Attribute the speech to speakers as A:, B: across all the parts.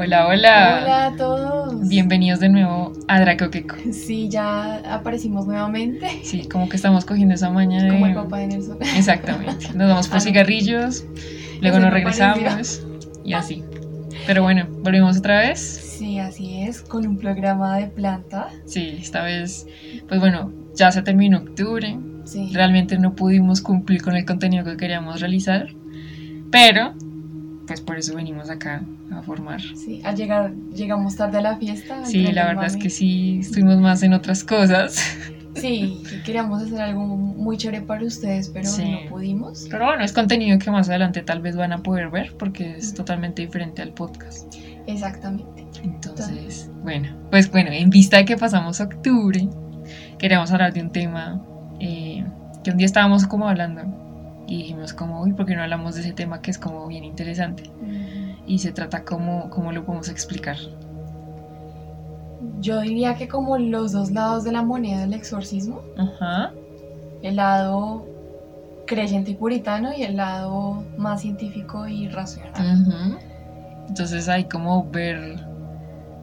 A: Hola, hola.
B: Hola a todos.
A: Bienvenidos de nuevo a Dracoqueco.
B: Sí, ya aparecimos nuevamente.
A: Sí, como que estamos cogiendo esa maña de...
B: Como el papá de Nelson.
A: Exactamente. Nos vamos por
B: Ah, no.
A: cigarrillos, luego
B: Eso
A: nos regresamos y así. Pero bueno, volvimos otra vez.
B: Sí, así es, con un programa de planta.
A: Sí, esta vez, pues bueno, ya se terminó octubre.
B: Sí.
A: Realmente no pudimos cumplir con el contenido que queríamos realizar. Pero, pues por eso venimos acá a formar.
B: Sí, al llegar, llegamos tarde a la fiesta.
A: Sí, la verdad es que sí, estuvimos más en otras cosas.
B: Sí, queríamos hacer algo muy chévere para ustedes, pero
A: Sí.
B: no pudimos.
A: Pero bueno, es contenido que más adelante tal vez van a poder ver porque es totalmente diferente al podcast.
B: Exactamente.
A: Entonces, bueno, pues bueno, en vista de que pasamos octubre, queríamos hablar de un tema eh, que un día estábamos como hablando y dijimos como, uy, ¿por qué no hablamos de ese tema que es como bien interesante? Y se trata como, ¿cómo lo podemos explicar?
B: Yo diría que como los dos lados de la moneda del exorcismo,
A: Ajá,
B: el lado creyente y puritano y el lado más científico y racional.
A: Entonces hay como ver,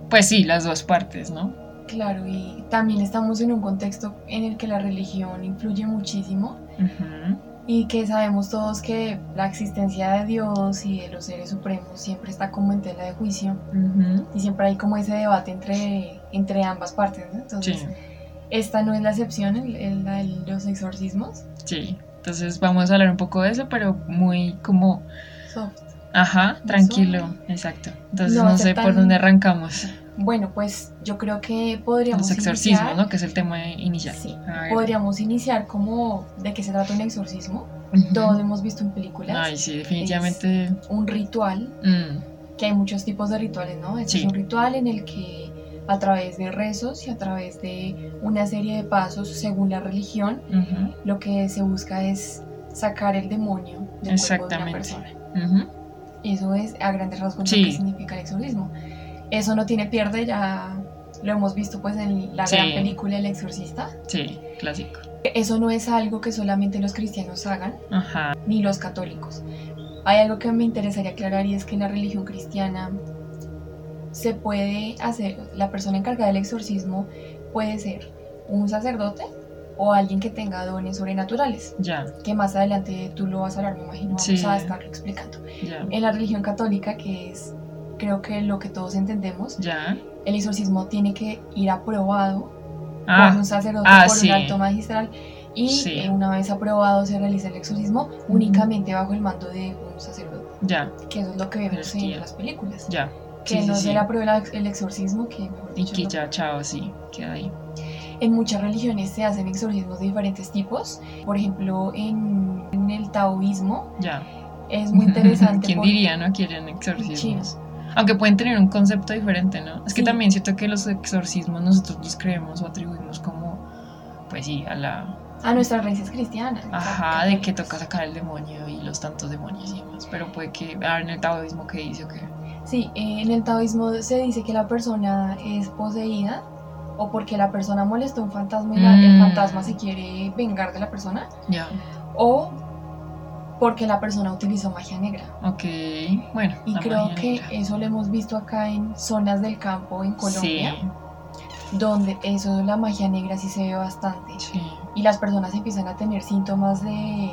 A: pues sí, las dos partes, ¿no?
B: Claro, y también estamos en un contexto en el que la religión influye muchísimo
A: Ujú.
B: Y que sabemos todos que la existencia de Dios y de los seres supremos siempre está como en tela de juicio y siempre hay como ese debate entre, entre ambas partes, ¿no? Entonces,
A: Sí,
B: esta no es la excepción, el, el- la de los exorcismos.
A: sí. Entonces vamos a hablar un poco de eso, pero muy como,
B: Soft.
A: ajá, tranquilo, exacto. Entonces
B: No
A: sé por dónde arrancamos.
B: Bueno, pues yo creo que podríamos
A: Los exorcismos,
B: iniciar,
A: ¿no? Que es el tema inicial.
B: Sí, podríamos iniciar como de qué se trata un exorcismo. Todos hemos visto en películas
A: Ay, sí, definitivamente.
B: un ritual
A: mm,
B: que hay muchos tipos de rituales, ¿no? Este
A: Sí.
B: es un ritual en el que a través de rezos y a través de una serie de pasos según la religión,
A: ujú,
B: lo que se busca es sacar el demonio del cuerpo de una
A: Exactamente.
B: persona.
A: ujú.
B: Eso es a grandes rasgos
A: Sí.
B: lo que significa el exorcismo. Eso no tiene pierde, ya lo hemos visto pues en la
A: Sí.
B: gran película El Exorcista.
A: Sí, clásico.
B: Eso no es algo que solamente los cristianos hagan,
A: Ajá.
B: ni los católicos. Hay algo que me interesaría aclarar y es que en la religión cristiana se puede hacer, la persona encargada del exorcismo puede ser un sacerdote o alguien que tenga dones sobrenaturales,
A: Ya,
B: que más adelante tú lo vas a hablar, me imagino, vamos
A: Sí.
B: a estarlo explicando.
A: ya,
B: En la religión católica, que es creo que lo que todos entendemos,
A: ya.
B: el exorcismo tiene que ir aprobado por
A: Ah,
B: un sacerdote,
A: ah,
B: por
A: sí.
B: un alto magistral. Y
A: Sí.
B: eh, una vez aprobado se realiza el exorcismo únicamente bajo el mando de un sacerdote,
A: ya,
B: que eso es lo que vemos en las películas.
A: ya.
B: Que
A: Sí,
B: no se le aprueba el exorcismo, que mejor
A: Y
B: dicho,
A: que
B: no.
A: ya, chao, sí, queda ahí.
B: en muchas religiones se hacen exorcismos de diferentes tipos. Por ejemplo, en, en el taoísmo
A: Ya.
B: es muy interesante.
A: ¿Quién diría, no? Quieren exorcismos.
B: Chinos.
A: Aunque pueden tener un concepto diferente, ¿no? Es que
B: Sí.
A: también siento que los exorcismos nosotros los creemos o atribuimos como, pues sí, a la...
B: A nuestras raíces cristianas.
A: Ajá, de que toca sacar el demonio y los tantos demonios y demás. Pero puede que, a ver, en el taoísmo que dice o qué.
B: Sí, eh, en el taoísmo se dice que la persona es poseída o porque la persona molestó a un fantasma y el
A: Mm.
B: fantasma se quiere vengar de la persona
A: Ya,
B: o porque la persona utilizó magia negra.
A: ok, bueno.
B: Y creo que
A: negra.
B: eso lo hemos visto acá en zonas del campo en Colombia,
A: Sí,
B: donde eso, la magia negra sí se ve bastante.
A: sí,
B: Y las personas empiezan a tener síntomas de,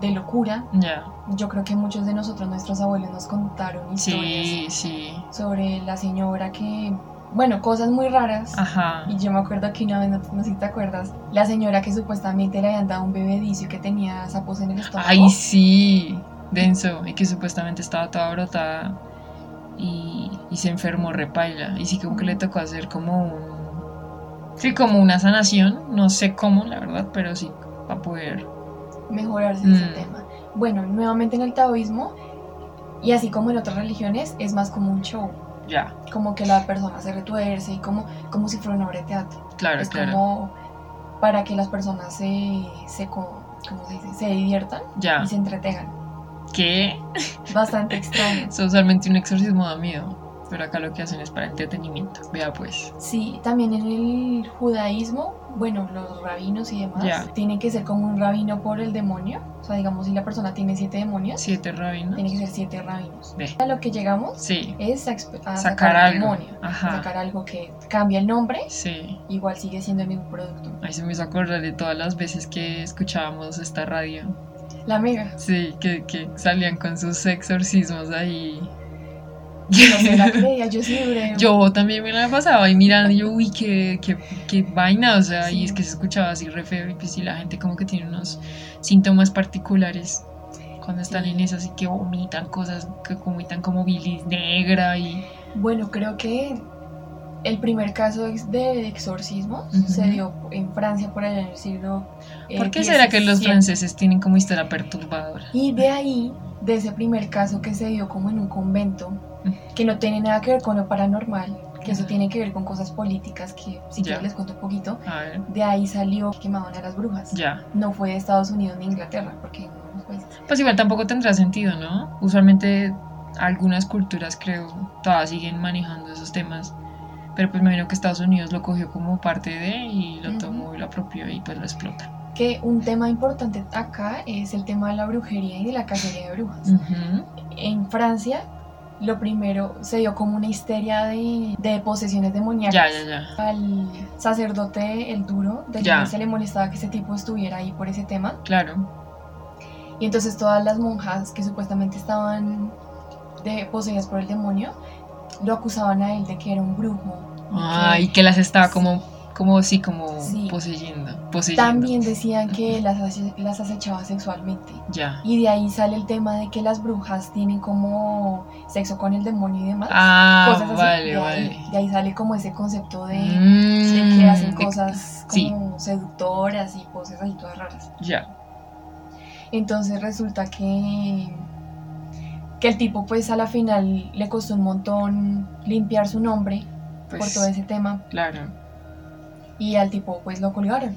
B: de locura.
A: ya.
B: Yo creo que muchos de nosotros, nuestros abuelos, nos contaron historias
A: Sí, sí.
B: sobre la señora que, bueno, cosas muy raras.
A: Ajá.
B: Y yo me acuerdo que una vez, no, no sé si te acuerdas, la señora que supuestamente le habían dado un bebedizo y que tenía sapos en el estómago.
A: Ay, sí, denso. Y que supuestamente estaba toda brotada y, y se enfermó repaila. Y sí, como que le tocó hacer como un. Sí, como una sanación. No sé cómo, la verdad, pero sí, para poder.
B: Mejorarse ese
A: Mm.
B: tema. Bueno, nuevamente en el taoísmo, y así como en otras religiones, es más como un show.
A: Ya,
B: Como que la persona se retuerce y como, como si fuera una obra de teatro.
A: claro,
B: es
A: claro.
B: como para que las personas se, se, co- ¿cómo se, dice? se diviertan
A: Ya.
B: y se entretengan.
A: ¿Qué?
B: Bastante extraño.
A: Eso usualmente un exorcismo da miedo. Pero acá lo que hacen es para entretenimiento. Vea pues.
B: Sí, también en el judaísmo, bueno, los rabinos y demás, tienen que ser como un rabino por el demonio. O sea, digamos, si la persona tiene siete demonios,
A: Siete rabinos.
B: tiene que ser siete rabinos.
A: Ve.
B: A lo que llegamos
A: Sí,
B: es a, a
A: sacar
B: sacar,
A: algo.
B: demonio.
A: Ajá.
B: Sacar algo que cambia el nombre,
A: Sí.
B: igual sigue siendo el mismo producto.
A: Ahí se me hizo acordar de todas las veces que escuchábamos esta radio.
B: La mega.
A: Sí, que, que salían con sus exorcismos ahí.
B: Yo no se la creía, yo sí duré.
A: Yo también me la pasaba ahí mirando y yo, uy, qué, qué, qué vaina, o sea, y es que se escuchaba así re feo y pues sí, la gente como que tiene unos síntomas particulares cuando están
B: Sí.
A: en esas y que vomitan cosas, que vomitan como bilis negra y...
B: Bueno, creo que el primer caso de exorcismo se dio en Francia por allá en el siglo. eh,
A: ¿Por qué será que los
B: 17?
A: franceses tienen como historia perturbadora?
B: Y de ahí, de ese primer caso que se dio como en un convento, que no tiene nada que ver con lo paranormal, que eso tiene que ver con cosas políticas, que si
A: Ya.
B: quieres les cuento un poquito, de ahí salió que quemaban a las brujas.
A: ya.
B: No fue de Estados Unidos ni Inglaterra, porque unos países.
A: Pues igual tampoco tendrá sentido, ¿no? Usualmente algunas culturas creo todas siguen manejando esos temas. Pero pues me imagino que Estados Unidos lo cogió como parte de y lo tomó y lo apropió y pues lo explota.
B: Que un tema importante acá es el tema de la brujería y de la cacería de brujas. En Francia, lo primero se dio como una histeria de, de posesiones demoníacas.
A: Ya, ya, ya.
B: Al sacerdote, el duro, de
A: Ya.
B: se le molestaba que ese tipo estuviera ahí por ese tema.
A: Claro.
B: Y entonces todas las monjas que supuestamente estaban de, poseídas por el demonio, lo acusaban a él de que era un brujo. y
A: Ah,
B: que
A: y que las estaba como, como sí, como
B: Sí.
A: poseyendo. poseyendo.
B: También decían que las, las acechaba sexualmente.
A: Ya.
B: Y de ahí sale el tema de que las brujas tienen como sexo con el demonio y demás.
A: Ah,
B: cosas así.
A: vale,
B: de,
A: vale.
B: Ahí, de ahí sale como ese concepto de,
A: Mm,
B: que hacen cosas
A: sí.
B: como seductoras y cosas ahí todas raras.
A: Ya.
B: Entonces resulta que, que el tipo pues a la final le costó un montón limpiar su nombre
A: Pues,
B: por todo ese tema
A: claro.
B: Y al tipo pues lo colgaron.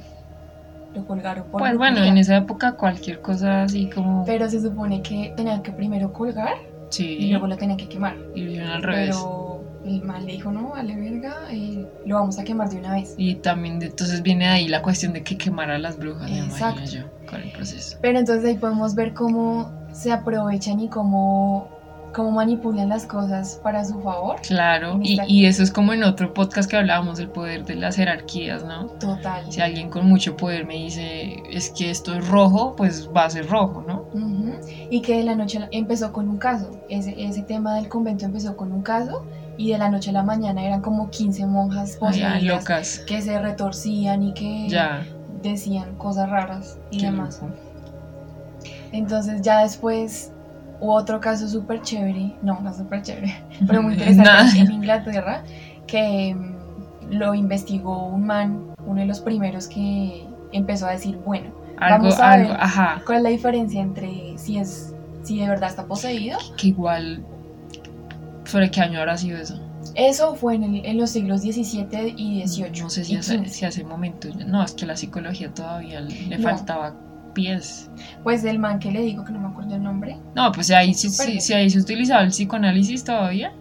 B: Lo colgaron por
A: Pues bueno, en esa época cualquier cosa así como...
B: Pero se supone que tenían que primero colgar
A: sí.
B: y luego lo tenían que quemar.
A: y lo hicieron al revés.
B: Pero el mal le dijo, no, vale verga, eh, lo vamos a quemar de una vez.
A: Y también entonces viene ahí la cuestión de que quemar a las brujas, me
B: Exacto.
A: imagino yo, con el proceso.
B: Pero entonces ahí podemos ver cómo se aprovechan y cómo, cómo manipulan las cosas para su favor.
A: Claro, y, eso es como en otro podcast que hablábamos, el poder de las jerarquías, ¿no?
B: Total.
A: Si alguien con mucho poder me dice, es que esto es rojo, pues va a ser rojo, ¿no?
B: Y que de la noche empezó con un caso. Ese, ese tema del convento empezó con un caso y de la noche a la mañana eran como 15 monjas
A: Ay, locas.
B: que se retorcían y que
A: Ya,
B: decían cosas raras y
A: qué
B: demás.
A: loco.
B: Entonces ya después hubo otro caso súper chévere, no, no súper chévere, pero muy interesante en Inglaterra, que mm, lo investigó un man, uno de los primeros que empezó a decir, bueno,
A: Algo,
B: Vamos a
A: algo,
B: ver.
A: ajá,
B: ¿cuál es la diferencia entre si es si de verdad está poseído?
A: que igual, ¿sobre qué año habrá sido eso?
B: Eso fue en, el- en los siglos XVII y XVIII.
A: No sé si hace, si hace momento, no, es que la psicología todavía le
B: No.
A: faltaba pies.
B: Pues del man que le digo, que no me acuerdo el nombre,
A: No, pues ahí, sí- sí- si ahí se utilizaba el psicoanálisis todavía,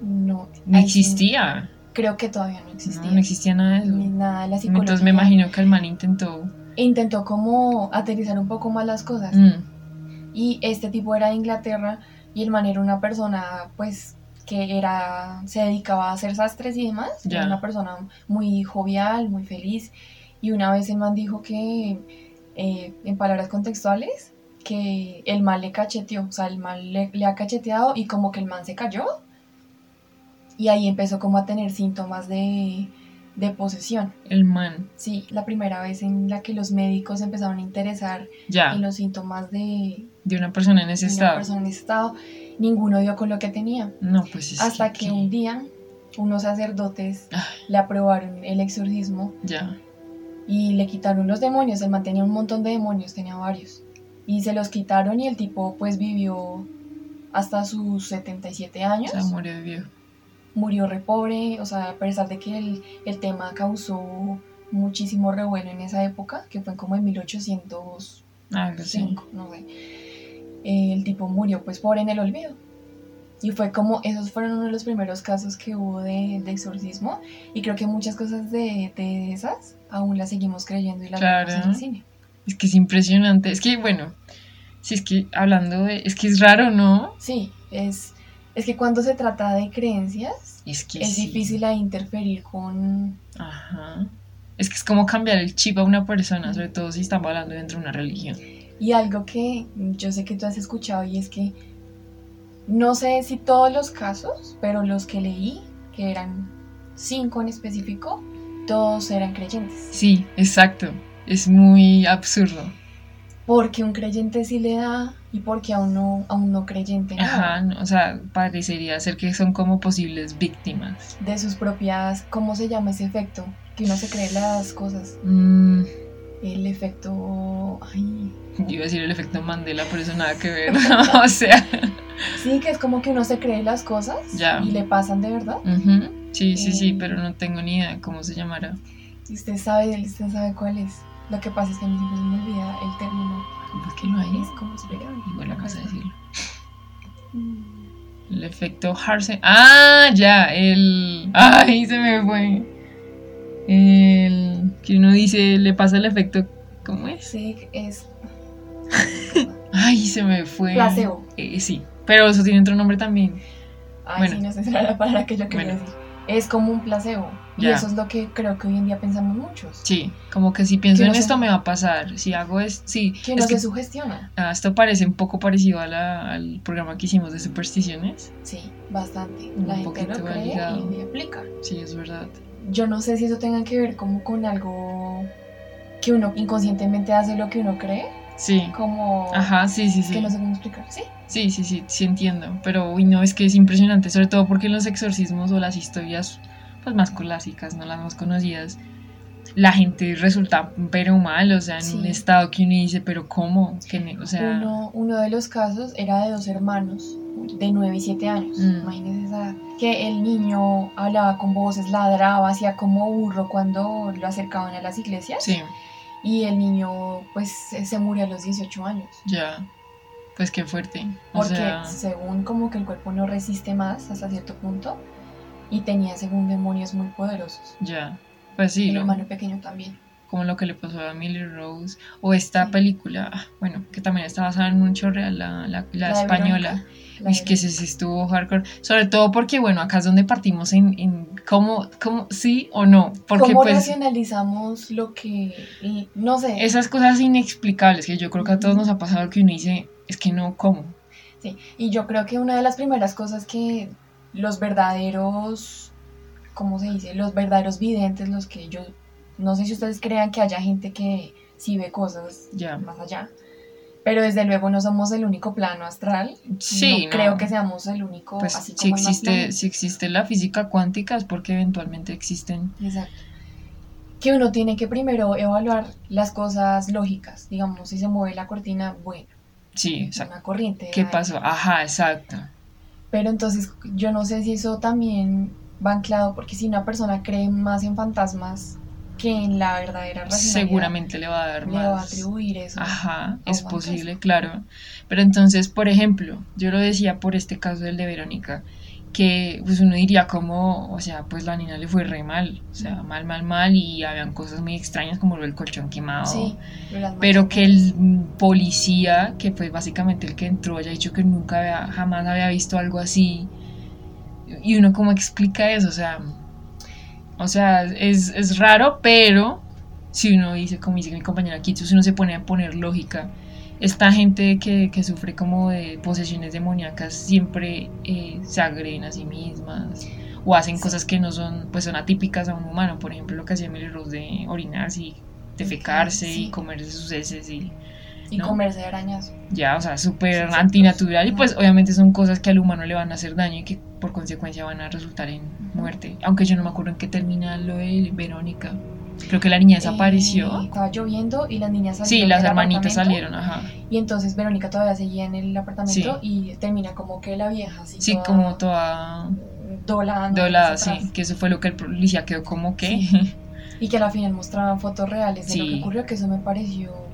B: no.
A: no
B: sí,
A: existía,
B: creo que todavía no existía.
A: no existía nada de eso.
B: Ni nada de la psicología.
A: Entonces me imagino que el man intentó...
B: Intentó como aterrizar un poco más las cosas.
A: mm,
B: Y este tipo era de Inglaterra y el man era una persona pues que era se dedicaba a hacer sastres y demás. Era una persona muy jovial, muy feliz. Y una vez el man dijo que, eh, en palabras contextuales, que el man le cacheteó, o sea, el man le, le ha cacheteado y como que el man se cayó. Y ahí empezó como a tener síntomas de, de posesión.
A: el man,
B: Sí, la primera vez en la que los médicos empezaron a interesar
A: ya,
B: en los síntomas de,
A: de una persona en ese
B: una
A: estado.
B: persona en ese estado, ninguno dio con lo que tenía.
A: No, pues es
B: Hasta que
A: que-
B: un día unos sacerdotes
A: Ay,
B: le aprobaron el exorcismo
A: ya,
B: y le quitaron los demonios. Él mantenía un montón de demonios, tenía varios. Y se los quitaron y el tipo pues vivió hasta sus 77
A: o
B: años.
A: sea, murió de viejo.
B: Murió re pobre, o sea, a pesar de que el, el tema causó muchísimo revuelo en esa época, que fue como en 1800
A: Algo así.
B: cinco, no sé. El tipo murió pues por en el olvido. Y fue como, esos fueron uno de los primeros casos que hubo de, de exorcismo. Y creo que muchas cosas de, de esas aún las seguimos creyendo y las
A: Claro.
B: vemos en el cine.
A: Es que es impresionante. Es que, bueno, si es que hablando de. Es que es raro, ¿no?
B: Sí, es, es que cuando se trata de creencias,
A: Es que
B: es
A: sí.
B: difícil ahí interferir con...
A: Ajá. Es que es como cambiar el chip a una persona, sobre todo si estamos hablando dentro de una religión.
B: Y algo que yo sé que tú has escuchado y es que no sé si todos los casos, pero los que leí, que eran cinco en específico, todos eran creyentes.
A: Sí, exacto. Es muy absurdo.
B: Porque un creyente sí le da y porque a un no, a un no creyente no.
A: Ajá, no, o sea, parecería ser que son como posibles víctimas.
B: De sus propias, ¿cómo se llama ese efecto? Que uno se cree las cosas.
A: Mm,
B: El efecto... Ay,
A: iba a decir el efecto Mandela, pero eso nada que ver. o sea,
B: Sí, que es como que uno se cree las cosas
A: Ya.
B: y le pasan de verdad.
A: ujú, sí, sí, sí,
B: Eh.
A: pero no tengo ni idea cómo se llamará.
B: Y usted sabe, usted sabe cuál es. Lo que pasa es que a mí siempre se me olvida el término.
A: ¿Por qué no hay?
B: Es como se ve.
A: Igual acá se decirlo.
B: Mm,
A: El efecto Harsen. Ah, ya, el. Ay, se me fue. El. Que uno dice, le pasa el efecto. ¿Cómo es?
B: Sí, es
A: Ay, se me fue.
B: placebo.
A: Eh, sí, pero eso tiene otro nombre también.
B: Ay,
A: Bueno.
B: sí, no sé si era la palabra que yo quería
A: Bueno.
B: decir. Es como un placebo. Y eso es lo que creo que hoy en día pensamos muchos.
A: Sí, como que si pienso
B: Que
A: en
B: no
A: esto me va a pasar. Si hago es. Sí,
B: Que
A: es
B: no
A: que,
B: se sugestiona.
A: ah, esto parece un poco parecido a la- al programa que hicimos de supersticiones.
B: Sí, bastante.
A: Un
B: La gente
A: poquito
B: lo cree y aplica.
A: Sí, es verdad.
B: Yo no sé si eso tenga que ver como con algo que uno inconscientemente hace lo que uno cree.
A: Sí.
B: Como...
A: Ajá, sí, sí, sí.
B: Que no sé cómo explicar. Sí.
A: Sí, sí, sí, sí entiendo. Pero, uy, no, es que es impresionante, sobre todo porque los exorcismos o las historias pues más clásicas, no las más conocidas, la gente resulta pero mal, o sea, en un
B: Sí.
A: estado que uno dice, pero ¿cómo? O sea,
B: Uno, uno de los casos era de dos hermanos de 9 y 7 años.
A: Mm.
B: Imagínense esa. Que el niño hablaba con voces, ladraba, hacía como burro cuando lo acercaban a las iglesias.
A: sí,
B: Y el niño, pues, se se murió a los 18 años.
A: ya, pues qué fuerte. O
B: Porque
A: sea,
B: según como que el cuerpo no resiste más hasta cierto punto. Y tenía según demonios muy poderosos.
A: ya, pues sí,
B: el
A: lo-
B: hermano pequeño también.
A: como lo que le pasó a Millie Rose, o esta
B: Sí.
A: película, ah, bueno, que también está basada en un hecho real, la, la, la
B: La de
A: española.
B: La
A: Es que ese sí estuvo hardcore. Sobre todo porque, bueno, acá es donde partimos en, en cómo, cómo, sí o no. Porque,
B: ¿Cómo
A: pues,
B: racionalizamos lo que, no sé,
A: esas cosas inexplicables que yo creo que a todos nos ha pasado que uno dice, es que no, ¿cómo?
B: Sí, y yo creo que una de las primeras cosas que los verdaderos, ¿cómo se dice? Los verdaderos videntes, los que yo, no sé si ustedes crean que haya gente que sí ve cosas más allá, pero desde luego no somos el único plano astral.
A: Sí,
B: no, creo que seamos el único,
A: Pues
B: así
A: si
B: como
A: existe, si existe la física cuántica es porque eventualmente existen.
B: Exacto. Que uno tiene que primero evaluar las cosas lógicas, digamos, si se mueve la cortina, bueno,
A: Sí, exacto.
B: una corriente.
A: ¿Qué pasó? Ajá, exacto.
B: Pero entonces yo no sé si eso también va anclado, porque si una persona cree más en fantasmas que en la verdadera racionalidad,
A: Seguramente le va a dar
B: le
A: más.
B: va a atribuir eso.
A: Ajá, es posible, claro. Pero entonces, por ejemplo, yo lo decía por este caso del de Verónica, que pues uno diría como, o sea, pues la niña le fue re mal, o sea, mal, mal, mal, y habían cosas muy extrañas como lo del colchón quemado.
B: Sí,
A: Pero que el policía, que fue básicamente el que entró, haya dicho que nunca había, jamás había visto algo así. Y uno cómo explica eso, o sea, o sea, es, es raro, pero si uno dice, como dice mi compañera Kitsu, si uno se pone a poner lógica, esta gente que, que sufre como de posesiones demoníacas siempre eh, se agreden a sí mismas o hacen
B: Sí.
A: cosas que no son, pues son atípicas a un humano, por ejemplo lo que hacía Emily Rose de orinarse y defecarse
B: Sí.
A: y comerse sus heces y
B: Y
A: ¿no?
B: comerse arañas.
A: ya, o sea, súper antinatural y
B: pues
A: obviamente son cosas que al humano le van a hacer daño y que por consecuencia van a resultar en muerte. Aunque yo no me acuerdo en qué termina lo de Verónica. Creo que la niña desapareció.
B: Eh, estaba lloviendo y las niñas salieron.
A: sí, las hermanitas salieron, ajá.
B: Y entonces Verónica todavía seguía en el apartamento y termina como que la vieja así.
A: Sí,
B: toda
A: como toda
B: doblada, hacia
A: sí.
B: atrás.
A: Que eso fue lo que el policía quedó como que.
B: Y que a la final mostraban fotos reales de lo que ocurrió, que eso me pareció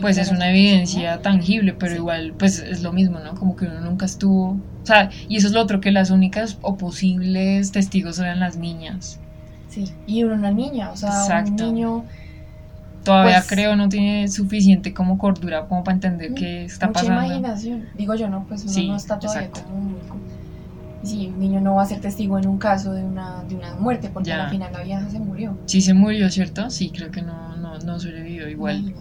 A: Pues es una evidencia tangible, pero igual, pues es lo mismo, ¿no? Como que uno nunca estuvo. O sea, y eso es lo otro, que las únicas o posibles testigos eran las niñas.
B: Sí, y una niña, o sea,
A: Exacto.
B: un niño.
A: Todavía
B: Pues-
A: creo no tiene suficiente como cordura como para entender qué está
B: mucha
A: pasando.
B: imaginación. Digo yo, no, pues uno
A: Sí,
B: no está todavía
A: exacto.
B: como muy. Sí, un niño no va a ser testigo en un caso de una, de una muerte, porque
A: Ya.
B: al final la vieja se murió.
A: Sí se murió, ¿cierto? Sí, creo que no, no, no sobrevivió igual.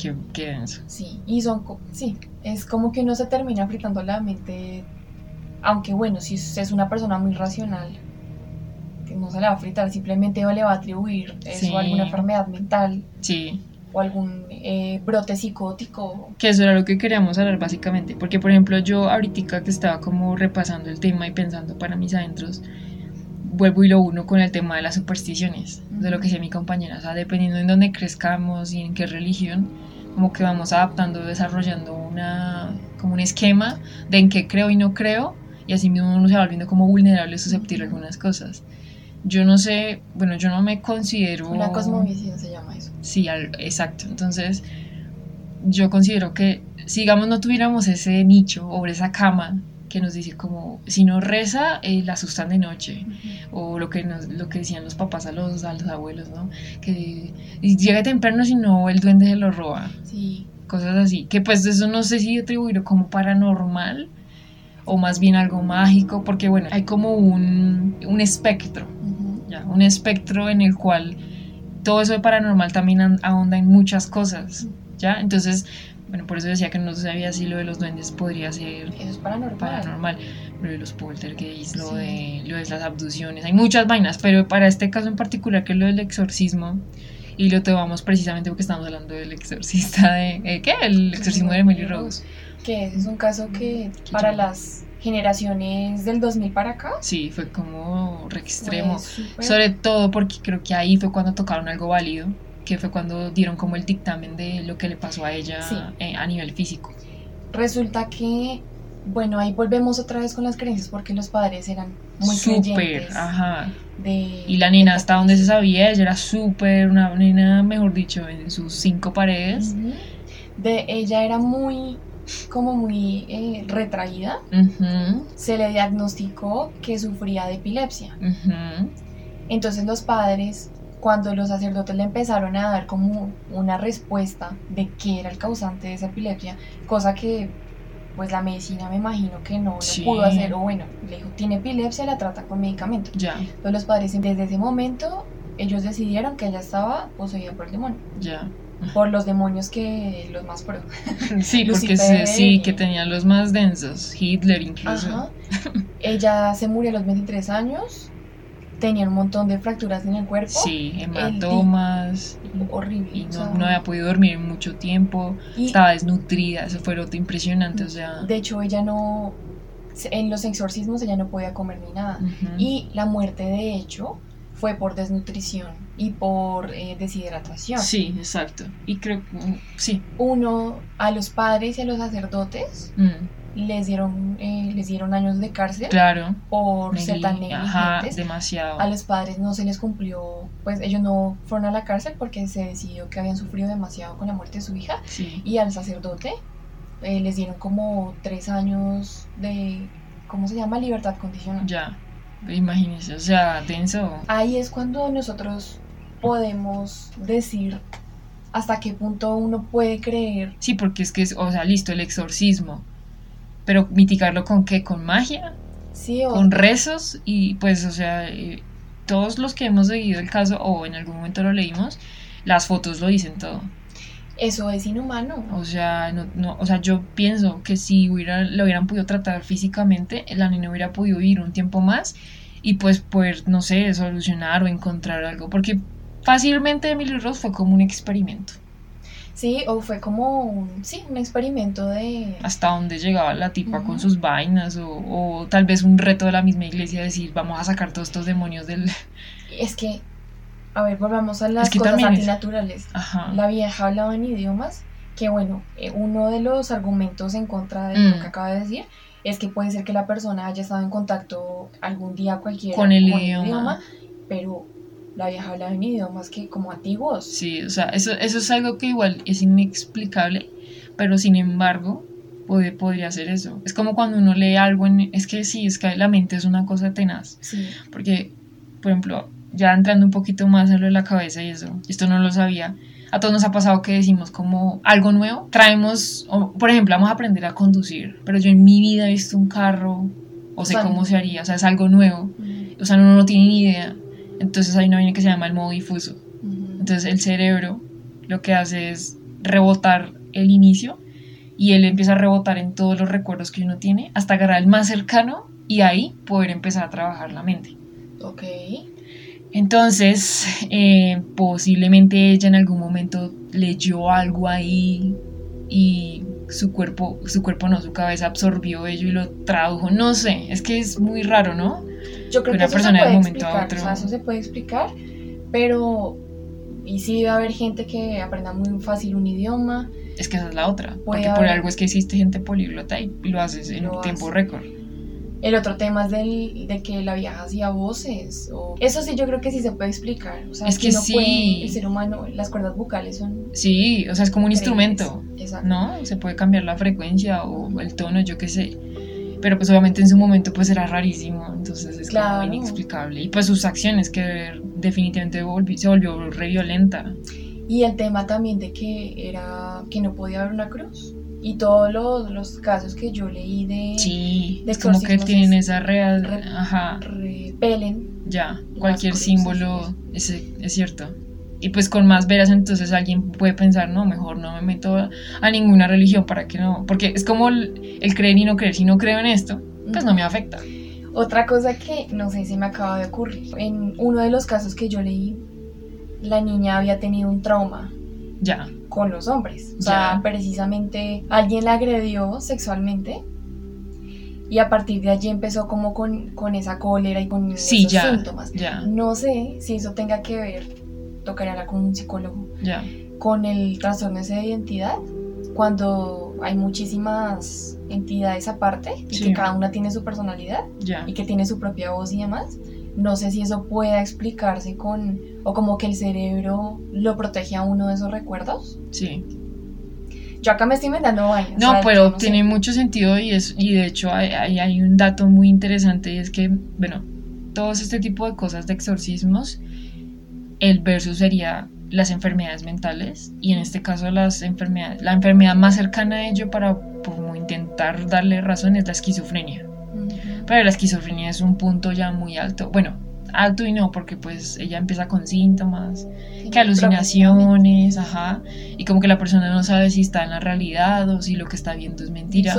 A: Qué, qué denso.
B: Sí, y son, sí, es como que uno se termina fritando la mente, aunque bueno, si usted es una persona muy racional, no se le va a fritar, simplemente le va a atribuir eso
A: Sí.
B: a alguna enfermedad mental
A: Sí,
B: o algún eh, brote psicótico.
A: que eso era lo que queríamos hablar básicamente, porque por ejemplo yo ahorita que estaba como repasando el tema y pensando para mis adentros, vuelvo y lo uno con el tema de las supersticiones, de lo que decía mi compañera, o sea, dependiendo en dónde crezcamos y en qué religión, como que vamos adaptando, desarrollando una, como un esquema de en qué creo y no creo, y así mismo uno se va volviendo como vulnerable, susceptible a algunas cosas. Yo no sé, bueno, yo no me considero...
B: Una cosmovisión se llama eso.
A: Sí, al- exacto. Entonces, yo considero que si, digamos, no tuviéramos ese nicho o esa cama que nos dice como, si no reza, eh, la asustan de noche, o lo que, nos, lo que decían los papás a los, a los abuelos, ¿no? Que llega temprano, si no, el duende se lo roba,
B: Sí,
A: cosas así. Que pues eso no sé si atribuirlo como paranormal o más bien algo mágico, porque bueno, hay como un, un espectro
B: ujú,
A: ya, un espectro en el cual todo eso de paranormal también ahonda en muchas cosas, ¿ya? Entonces, bueno, por eso decía que no sabía si lo de los duendes podría ser
B: eso es paranormal.
A: paranormal, lo de los poltergeists, lo, de, lo de las abducciones, hay muchas vainas, pero para este caso en particular, que es lo del exorcismo, y lo tomamos precisamente porque estamos hablando del exorcista de... eh, ¿Qué? El exorcismo de Emily Rose.
B: Que es un caso que para las generaciones del 2000 para acá
A: Sí, fue como re extremo. Sobre todo porque creo que ahí fue cuando tocaron algo válido, que fue cuando dieron como el dictamen de lo que le pasó a ella
B: Sí.
A: eh, a nivel físico.
B: Resulta que, bueno, ahí volvemos otra vez con las creencias porque los padres eran muy
A: Súper, ajá.
B: de...
A: Y la nena hasta donde se sabía, ella era súper, una nena, mejor dicho, en sus cinco paredes.
B: De ella era muy, como muy eh, retraída. Se le diagnosticó que sufría de epilepsia. Entonces los padres, cuando los sacerdotes le empezaron a dar como una respuesta de qué era el causante de esa epilepsia, cosa que pues la medicina me imagino que no lo
A: Sí.
B: pudo hacer, o bueno, le dijo, tiene epilepsia, la trata con medicamento.
A: Ya,
B: Entonces los padres desde ese momento, ellos decidieron que ella estaba poseída por el demonio,
A: ya.
B: por los demonios que los más pro.
A: Sí, porque sí, que tenían los más densos, Hitler incluso.
B: Ajá. Ella se murió a los 23 años, tenía un montón de fracturas en el cuerpo.
A: Sí, hematomas.
B: Horrible.
A: Y
B: o
A: no,
B: sea,
A: no había podido dormir en mucho tiempo.
B: y
A: Estaba desnutrida, eso fue lo impresionante, o sea.
B: de hecho ella no, en los exorcismos ella no podía comer ni nada. Y la muerte de hecho fue por desnutrición y por eh, deshidratación.
A: Sí, exacto. Y creo que mm, sí.
B: Uno, a los padres y a los sacerdotes
A: mm,
B: les dieron, eh, les dieron años de cárcel
A: claro.
B: por ser tan
A: Ajá,
B: negligentes.
A: demasiado.
B: A los padres no se les cumplió, pues ellos no fueron a la cárcel porque se decidió que habían sufrido demasiado con la muerte de su hija.
A: Sí.
B: Y al sacerdote eh, les dieron como tres años de, ¿cómo se llama? Libertad condicional.
A: Ya. Imagínense, o sea, denso.
B: Ahí es cuando nosotros podemos decir hasta qué punto uno puede creer.
A: Sí, porque es que es, o sea, listo, el exorcismo. Pero mitigarlo con qué? Con magia,
B: Sí, o
A: con rezos y pues, o sea, eh, todos los que hemos seguido el caso o en algún momento lo leímos, las fotos lo dicen todo.
B: eso es inhumano.
A: O sea, no, no, o sea, yo pienso que si hubiera, lo hubieran podido tratar físicamente, la niña hubiera podido vivir un tiempo más y pues poder, no sé, solucionar o encontrar algo. Porque fácilmente Emily Rose fue como un experimento.
B: Sí, o fue como un, sí, un experimento de...
A: Hasta donde llegaba la tipa con
B: Ujú.
A: sus vainas o, o tal vez un reto de la misma iglesia decir, vamos a sacar todos estos demonios del...
B: Es que, a ver, volvamos a las
A: Es que
B: cosas
A: es-
B: antinaturales.
A: Ajá.
B: La vieja hablaba en idiomas, que bueno, eh, uno de los argumentos en contra de
A: Mm.
B: lo que acaba de decir es que puede ser que la persona haya estado en contacto algún día cualquiera
A: Con el idioma.
B: pero la vieja hablaba en idiomas que como antiguos.
A: Sí, o sea, eso, eso es algo que igual es inexplicable, pero sin embargo puede, podría ser eso. Es como cuando uno lee algo, en, es que sí, es que la mente es una cosa tenaz,
B: Sí.
A: porque, por ejemplo, ya entrando un poquito más a lo de la cabeza y eso, esto no lo sabía, a todos nos ha pasado que decimos como algo nuevo, traemos, o, por ejemplo, vamos a aprender a conducir, pero yo en mi vida he visto un carro o sé
B: O sea,
A: cómo se haría, o sea, es algo nuevo, o sea, uno no tiene ni idea. Entonces hay una vaina que se llama el modo difuso. Entonces el cerebro lo que hace es rebotar el inicio y él empieza a rebotar en todos los recuerdos que uno tiene hasta agarrar el más cercano y ahí poder empezar a trabajar la mente.
B: Ok.
A: Entonces, eh, posiblemente ella en algún momento leyó algo ahí y su cuerpo, su cuerpo no, su cabeza absorbió ello y lo tradujo. No sé, es que es muy raro, ¿no?
B: Yo creo
A: Una
B: que eso
A: persona
B: se
A: de
B: puede
A: un momento a
B: explicar,
A: otro.
B: o sea, eso se puede explicar, pero y sí va a haber gente que aprenda muy fácil un idioma,
A: Es que esa es la otra. Porque por algo es que existe gente políglota y lo haces en
B: Lo
A: un tiempo récord.
B: El otro tema es del, de que la vieja hacía voces. O... Eso sí, yo creo que sí se puede explicar. O sea,
A: Es que
B: no
A: sí.
B: puede- el ser humano, las cuerdas vocales son.
A: Sí, o sea, es como un
B: increíbles.
A: instrumento.
B: Exacto.
A: ¿no? Se puede cambiar la frecuencia o el tono, yo qué sé. Pero pues obviamente en su momento pues era rarísimo, entonces es
B: Claro.
A: como inexplicable. Y pues sus acciones que definitivamente se volvió re violenta.
B: Y el tema también de que era que no podía haber una cruz. Y todos los, los casos que yo leí de
A: Sí,
B: de
A: es como que tienen
B: es-
A: esa real...
B: re-
A: Ajá,
B: repelen.
A: ya, cualquier símbolo, es, es cierto. Y pues con más veras entonces alguien puede pensar, no, mejor no me meto a, a ninguna religión para que no... Porque es como el, el creer y no creer. Si no creo en esto, pues no me afecta.
B: Otra cosa que no sé si me acaba de ocurrir. En uno de los casos que yo leí, la niña había tenido un trauma
A: Ya,
B: con los hombres. O sea,
A: Ya.
B: precisamente alguien la agredió sexualmente y a partir de allí empezó como con, con esa cólera y con
A: sí,
B: esos
A: ya,
B: síntomas.
A: ya,
B: No sé si eso tenga que ver, hablar con un psicólogo,
A: ya.
B: con el trastorno ese de identidad, cuando hay muchísimas entidades aparte y
A: Sí.
B: que cada una tiene su personalidad
A: Ya.
B: y que tiene su propia voz y demás. No sé si eso pueda explicarse con, o como que el cerebro lo protege a uno de esos recuerdos.
A: Sí.
B: Yo acá me estoy inventando vainas.
A: No, pero
B: no sé.
A: tiene mucho sentido y, es, y de hecho hay, hay, hay un dato muy interesante y es que, bueno, todos este tipo de cosas de exorcismos, el versus sería las enfermedades mentales y en este caso las enfermedades, la enfermedad más cercana a ello para como intentar darle razón es la esquizofrenia. Pero la esquizofrenia es un punto ya muy alto. Bueno, alto y no, porque pues ella empieza con síntomas,
B: Sí,
A: que alucinaciones, ajá, y como que la persona no sabe si está en la realidad o si lo que está viendo es mentira.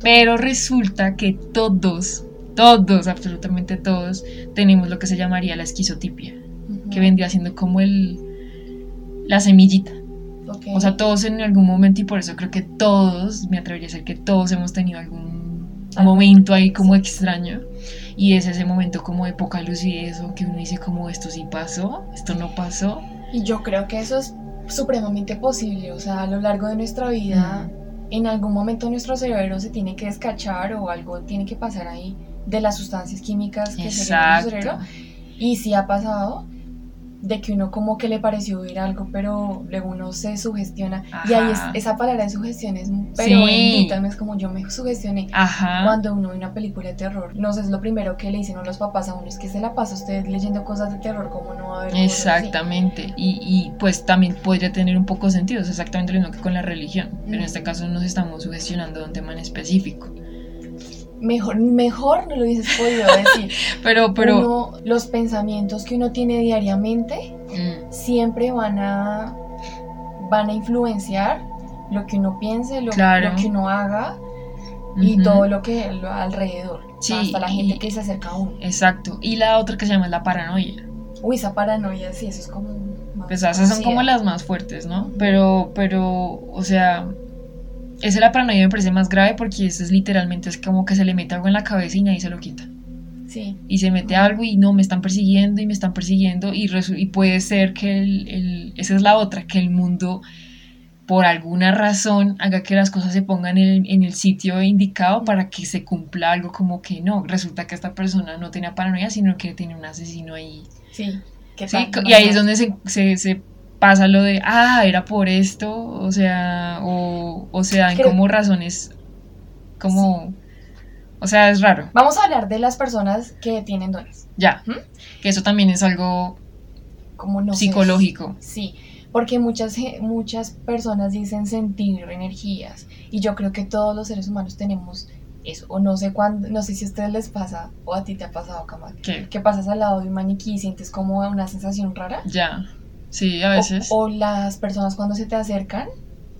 A: Pero resulta que todos, todos, absolutamente todos, tenemos lo que se llamaría la esquizotipia,
B: Ujú.
A: que vendría siendo como el la semillita.
B: Ok.
A: O sea, todos en algún momento, y por eso creo que todos, me atrevería a decir que todos hemos tenido algún Momento ahí como extraño. Y es ese momento como de poca lucidez o que uno dice como esto sí pasó, esto no pasó.
B: Y yo creo que eso es supremamente posible. O sea, a lo largo de nuestra vida, en algún momento nuestro cerebro se tiene que descachar o algo tiene que pasar ahí de las sustancias químicas que se en nuestro cerebro. Y sí ha pasado de que uno como que le pareció ver algo, pero luego uno se sugestiona. Y ahí es,
A: Ajá.
B: esa palabra de sugestión es pero
A: Sí.
B: es como yo me sugestioné.
A: Ajá.
B: Cuando uno ve una película de terror, no sé, es lo primero que le dicen a los papás a uno, es que se la pasa usted leyendo cosas de terror, como no va a haber cosas así?".
A: Exactamente, y, y, pues también podría tener un poco sentido, es exactamente lo mismo que con la religión, pero en este caso nos estamos sugestionando de un tema en específico.
B: Mejor, mejor no lo hubieses podido decir.
A: Pero, pero,
B: Uno, los pensamientos que uno tiene diariamente
A: mm,
B: siempre van a, van a influenciar lo que uno piense, lo,
A: Claro.
B: lo que uno haga y todo lo que lo alrededor.
A: Sí,
B: hasta la gente
A: y-
B: que se acerca a uno.
A: exacto, y la otra que se llama la paranoia,
B: Uy, esa paranoia, sí, eso es como. más
A: pues esas son como las más fuertes, ¿no? Pero, pero, o sea, esa la paranoia me parece más grave porque eso es literalmente, es como que se le mete algo en la cabeza y nadie se lo quita.
B: Sí,
A: y se mete algo y no, me están persiguiendo y me están persiguiendo y, puede ser que el, el- esa es la otra, que el mundo por alguna razón haga que las cosas se pongan en el, en el sitio indicado para que se cumpla algo como que no, resulta que esta persona no tenía paranoia, sino que tiene un asesino ahí
B: sí. ¿Qué
A: Sí, y ahí es donde se, se, se pasa lo de, ah, era por esto, o sea, o, o se dan
B: Creo-
A: como razones, como, o sea, es raro,
B: Vamos a hablar de las personas que tienen dones.
A: ya,
B: ¿Mm?
A: que eso también es algo
B: Como no
A: psicológico,
B: Sí, porque muchas, muchas personas dicen sentir energías y yo creo que todos los seres humanos tenemos eso, o no sé cuándo, no sé si a ustedes les pasa o a ti te ha pasado, Kamal,
A: que,
B: que pasas al lado de un maniquí y sientes como una sensación rara.
A: ya, sí, a
B: O-
A: veces,
B: O, las personas cuando se te acercan,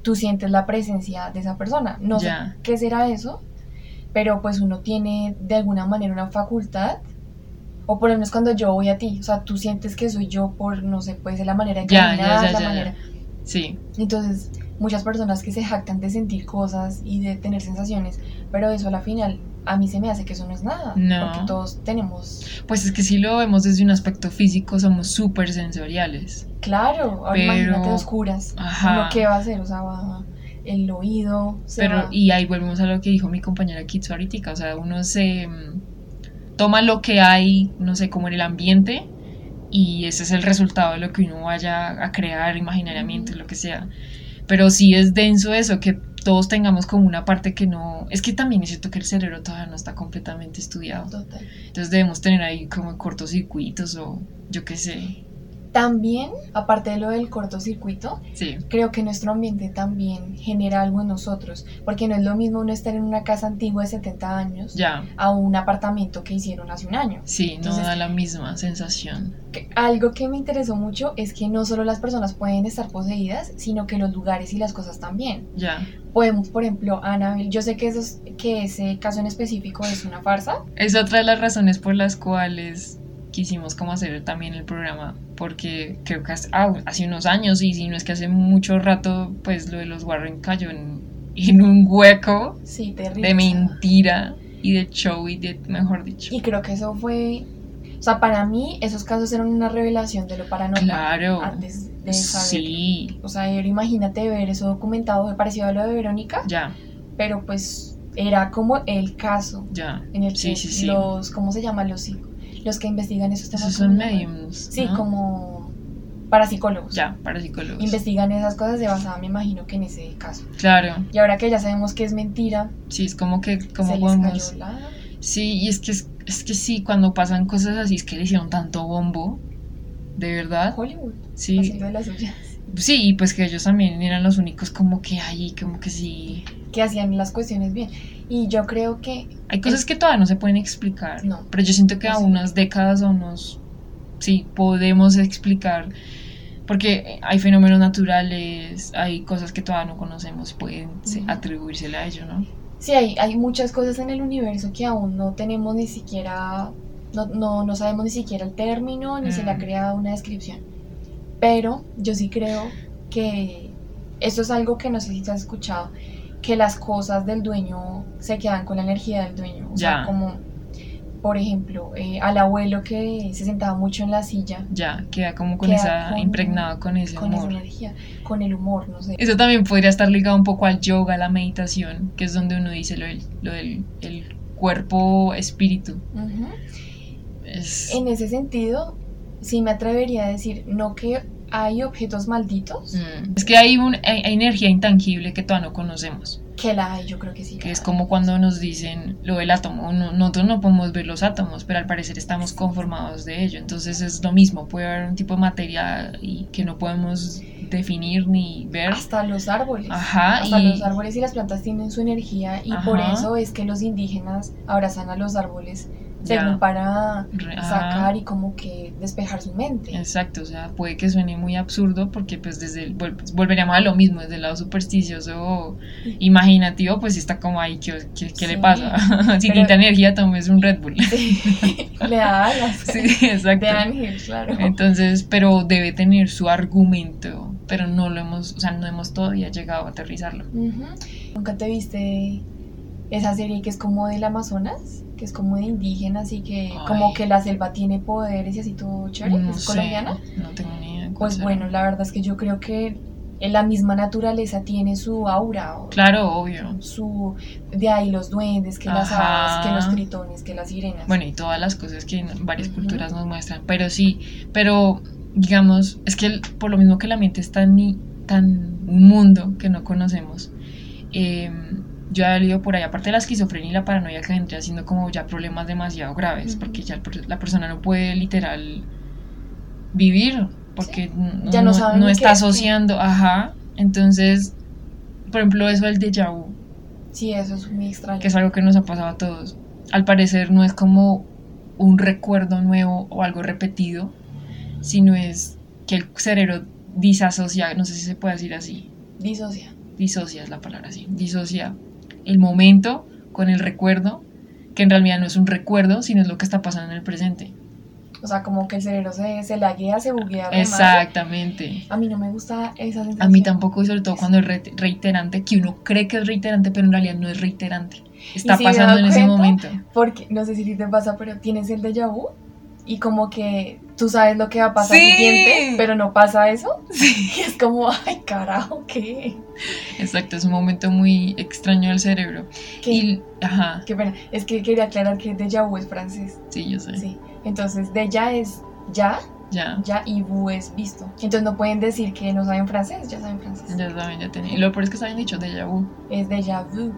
B: tú sientes la presencia de esa persona. No
A: Ya.
B: sé qué será eso, pero pues uno tiene de alguna manera una facultad. O por lo menos cuando yo voy a ti, o sea, tú sientes que soy yo por, no sé, puede ser la manera de
A: ya,
B: caminar,
A: ya,
B: la manera.
A: sí,
B: Entonces, muchas personas que se jactan de sentir cosas y de tener sensaciones, pero eso a la final a mí se me hace que eso no es nada.
A: No.
B: Porque todos tenemos,
A: pues es que si lo vemos desde un aspecto físico, somos súper sensoriales,
B: claro, ahora
A: Pero-
B: imagínate oscuras.
A: Ajá.
B: Uno qué va a hacer, o sea, va el oído, se
A: Pero,
B: va-
A: y ahí volvemos a lo que dijo mi compañera Kitsu ahorita, o sea, uno se mm, toma lo que hay, no sé, como en el ambiente, y ese es el resultado de lo que uno vaya a crear imaginariamente, lo que sea. Pero sí es denso eso, que todos tengamos como una parte que no... Es que también es cierto que el cerebro todavía no está completamente estudiado.
B: Total.
A: Entonces debemos tener ahí como cortocircuitos o yo qué sé.
B: También, aparte de lo del cortocircuito,
A: Sí,
B: creo que nuestro ambiente también genera algo en nosotros, porque no es lo mismo uno estar en una casa antigua de 70 años
A: ya.
B: a un apartamento que hicieron hace un año.
A: Sí, no
B: Entonces-
A: da la misma sensación.
B: Que- Algo que me interesó mucho es que no solo las personas pueden estar poseídas, sino que los lugares y las cosas también.
A: Ya.
B: Podemos, por ejemplo, Annabelle, yo sé que, eso es- que ese caso en específico es una farsa,
A: Es otra de las razones por las cuales quisimos como hacer también el programa, porque creo que hace, ah, hace unos años, y si no es que hace mucho rato, pues lo de los Warren cayó en, en un hueco
B: sí,
A: de mentira y de show y de, mejor dicho.
B: Y creo que eso fue, o sea, para mí esos casos eran una revelación de lo paranormal
A: Claro,
B: antes de saber.
A: sí,
B: O sea, imagínate ver eso documentado, parecido a lo de Verónica,
A: ya,
B: pero pues era como el caso
A: ya.
B: en el
A: Sí,
B: que
A: sí.
B: los, ¿cómo se llama? Los, los que investigan esos temas.
A: Esos
B: ¿cómo
A: son mediums.
B: Sí, como parapsicólogos.
A: Ya, para psicólogos.
B: Investigan esas cosas de basada, me imagino que en ese caso.
A: Claro,
B: Y ahora que ya sabemos que es mentira,
A: sí, es como que, como
B: se les
A: podemos...
B: cayó la...
A: Sí, y es que, es, es que sí, cuando pasan cosas así, es que le hicieron tanto bombo, de verdad.
B: Hollywood,
A: Sí,
B: de las suyas.
A: sí, y pues que ellos también eran los únicos como que ahí, como que sí.
B: Que hacían las cuestiones bien. Y yo creo que
A: Hay cosas que todavía no se pueden explicar,
B: No.
A: pero yo siento que a
B: No
A: unas décadas o unos, sí, podemos explicar, porque hay fenómenos naturales, hay cosas que todavía no conocemos, pueden
B: Ujú.
A: atribuírsele a ello, ¿no?
B: Sí, hay, hay muchas cosas en el universo que aún no tenemos ni siquiera, no, no, no sabemos ni siquiera el término, ni se le ha
A: Mm.
B: creado una descripción. Pero yo sí creo que esto es algo que no sé si te has escuchado, que las cosas del dueño se quedan con la energía del dueño. O sea,
A: Ya.
B: como, por ejemplo, eh, al abuelo que se sentaba mucho en la silla,
A: Ya, queda como con
B: Queda
A: esa,
B: con-
A: impregnado con ese
B: con esa energía, con el humor, no sé.
A: Eso también podría estar ligado un poco al yoga, a la meditación, que es donde uno dice lo del, lo del el cuerpo espíritu. Es,
B: En ese sentido, sí me atrevería a decir, no que hay objetos malditos,
A: Mm. Es que hay, un, hay, hay energía intangible que todavía no conocemos,
B: que la hay, yo creo que sí.
A: que es como cuando nos dicen lo del átomo. No- nosotros no podemos ver los átomos, pero al parecer estamos conformados de ello. Entonces es lo mismo, puede haber un tipo de materia y que no podemos definir ni ver.
B: Hasta los árboles.
A: Ajá,
B: Hasta
A: y-
B: los árboles y las plantas tienen su energía y por eso es que los indígenas abrazan a los árboles. Según para sacar y como que despejar su mente.
A: Exacto, o sea, puede que suene muy absurdo porque pues desde el, vol- volveríamos a lo mismo, desde el lado supersticioso o imaginativo, pues está como ahí, ¿qué, qué- qué le pasa? si necesita energía, tomes un Red Bull.
B: Le da alas.
A: sí, exacto.
B: De ángel, claro.
A: Entonces, pero debe tener su argumento, pero no lo hemos, o sea, no hemos todavía llegado a aterrizarlo.
B: ¿Nunca te viste esa serie que es como del Amazonas? Que es como de indígenas y que
A: Ay.
B: como que la selva tiene poderes y así todo chévere.
A: No
B: ¿Es
A: sé,
B: colombiana?
A: no tengo ni idea.
B: Pues bueno, la verdad es que yo creo que en la misma naturaleza tiene su aura. o
A: Claro, obvio.
B: Su, de ahí los duendes, que las hadas, que los tritones, que las sirenas.
A: Bueno, y todas las cosas que en varias culturas nos muestran. Pero sí, pero digamos, es que por lo mismo que la mente es tan, tan un mundo que no conocemos, eh, yo he leído por ahí, aparte de la esquizofrenia y la paranoia que vendría siendo como ya problemas demasiado graves, porque ya la persona no puede literal vivir, porque no,
B: Ya
A: está asociando, ajá. Entonces, por ejemplo, eso del déjà vu,
B: Sí, eso es muy extraño.
A: que es algo que nos ha pasado a todos. Al parecer no es como un recuerdo nuevo o algo repetido, sino es que el cerebro disasocia, no sé si se puede decir así,
B: Disocia.
A: disocia es la palabra así, disocia el momento con el recuerdo, que en realidad no es un recuerdo, sino es lo que está pasando en el presente.
B: O sea, como que el cerebro se, se laguea, se buguea.
A: Exactamente.
B: A mí no me gusta esa sensación.
A: A mí tampoco, y sobre todo cuando es re- reiterante, que uno cree que es reiterante, pero en realidad no es reiterante. Está pasando en ese momento.
B: Porque, no sé si te pasa, pero tienes el déjà vu y como que tú sabes lo que va a pasar
A: Sí.
B: siguiente, pero no pasa eso.
A: Sí.
B: Y es como, ay, carajo, ¿qué?
A: Exacto, es un momento muy extraño del cerebro.
B: ¿Qué?
A: Y, ajá,
B: Qué pena. Es que quería aclarar que déjà vu es francés.
A: sí, yo sé.
B: Sí. Entonces, déjà es ya,
A: Ya,
B: ya y vu es visto. Entonces no pueden decir que no saben francés, ya saben francés.
A: ya saben, ya tenía. Y lo peor es que saben dicho déjà vu.
B: Es déjà vu.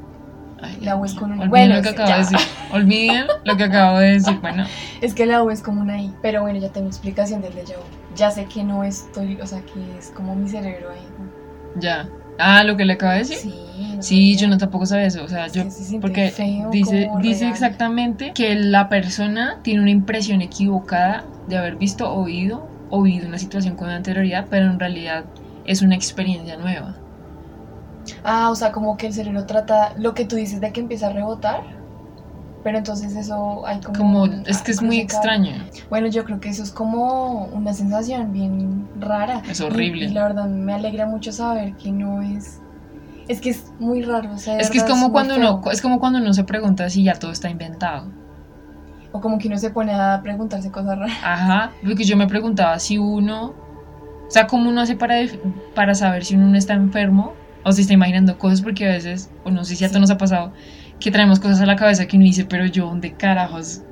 A: Ay,
B: La U es con un-
A: Olviden
B: bueno,
A: lo que acabo de
B: ya.
A: decir. Olviden lo que acabo de decir. Bueno,
B: Es que la U es como una I. Pero bueno, ya tengo explicación del déjà vu. Ya sé que no estoy, o sea, que es como mi cerebro ahí.
A: ya. Ah, lo que le acabo de decir.
B: Sí,
A: Sí, yo no tampoco sabía eso. O sea, yo
B: se
A: porque
B: feo,
A: dice, dice
B: real.
A: exactamente que la persona tiene una impresión equivocada de haber visto, oído o vivido una situación con anterioridad, pero en realidad es una experiencia nueva.
B: Ah, o sea, como que el cerebro trata lo que tú dices de que empieza a rebotar. Pero entonces eso hay como.
A: Como,
B: un-
A: es que es muy extraño.
B: Bueno, yo creo que eso es como una sensación bien rara.
A: Es horrible.
B: Y, la verdad me alegra mucho saber que no es. Es que es muy raro. O sea,
A: Es que es como cuando uno, es como cuando uno se pregunta si ya todo está inventado.
B: O como que uno se pone a preguntarse cosas raras.
A: Ajá, porque yo me preguntaba si uno, o sea, cómo uno hace para, para saber si uno no está enfermo o si está imaginando cosas, porque a veces, o no sé si a todos nos ha pasado, que traemos cosas a la cabeza que uno dice, pero yo, ¿dónde carajos?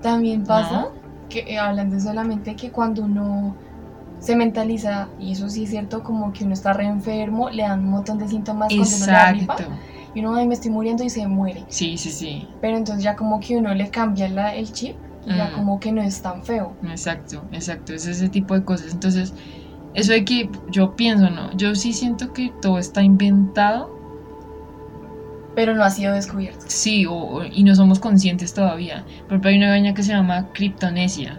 B: También pasa
A: ¿No?
B: que eh, hablando solamente que cuando uno se mentaliza, y eso sí es cierto, como que uno está re enfermo, le dan un montón de síntomas cuando uno gripa,
A: Exacto.
B: y uno, ay, me estoy muriendo y se muere.
A: Sí, sí, sí,
B: Pero entonces ya como que uno le cambia la- el chip y ya
A: Mm.
B: como que no es tan feo.
A: exacto, exacto, es ese tipo de cosas. Entonces, eso de que yo pienso, ¿no? Yo sí siento que todo está inventado,
B: Pero no ha sido descubierto.
A: sí, o, o- y no somos conscientes todavía. Por ejemplo, hay una vaina que se llama criptonesia.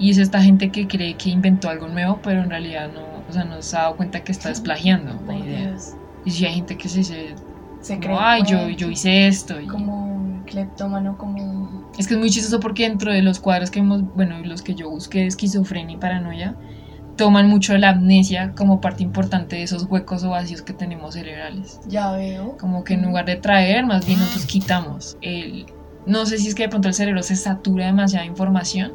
A: Y es esta gente que cree que inventó algo nuevo, pero en realidad no, o sea, no se ha dado cuenta que está desplagiando la
B: Por
A: idea.
B: Dios.
A: Y si hay gente que se dice,
B: Se cree
A: ay, yo, yo hice esto. y-
B: como un cleptómano, como.
A: Es que es muy chistoso porque dentro de los cuadros que hemos, bueno, los que yo busqué de esquizofrenia y paranoia, toman mucho la amnesia como parte importante de esos huecos o vacíos que tenemos cerebrales.
B: Ya veo.
A: Como que en lugar de traer, más bien nosotros quitamos. El, no sé si es que de pronto el cerebro se satura de demasiada información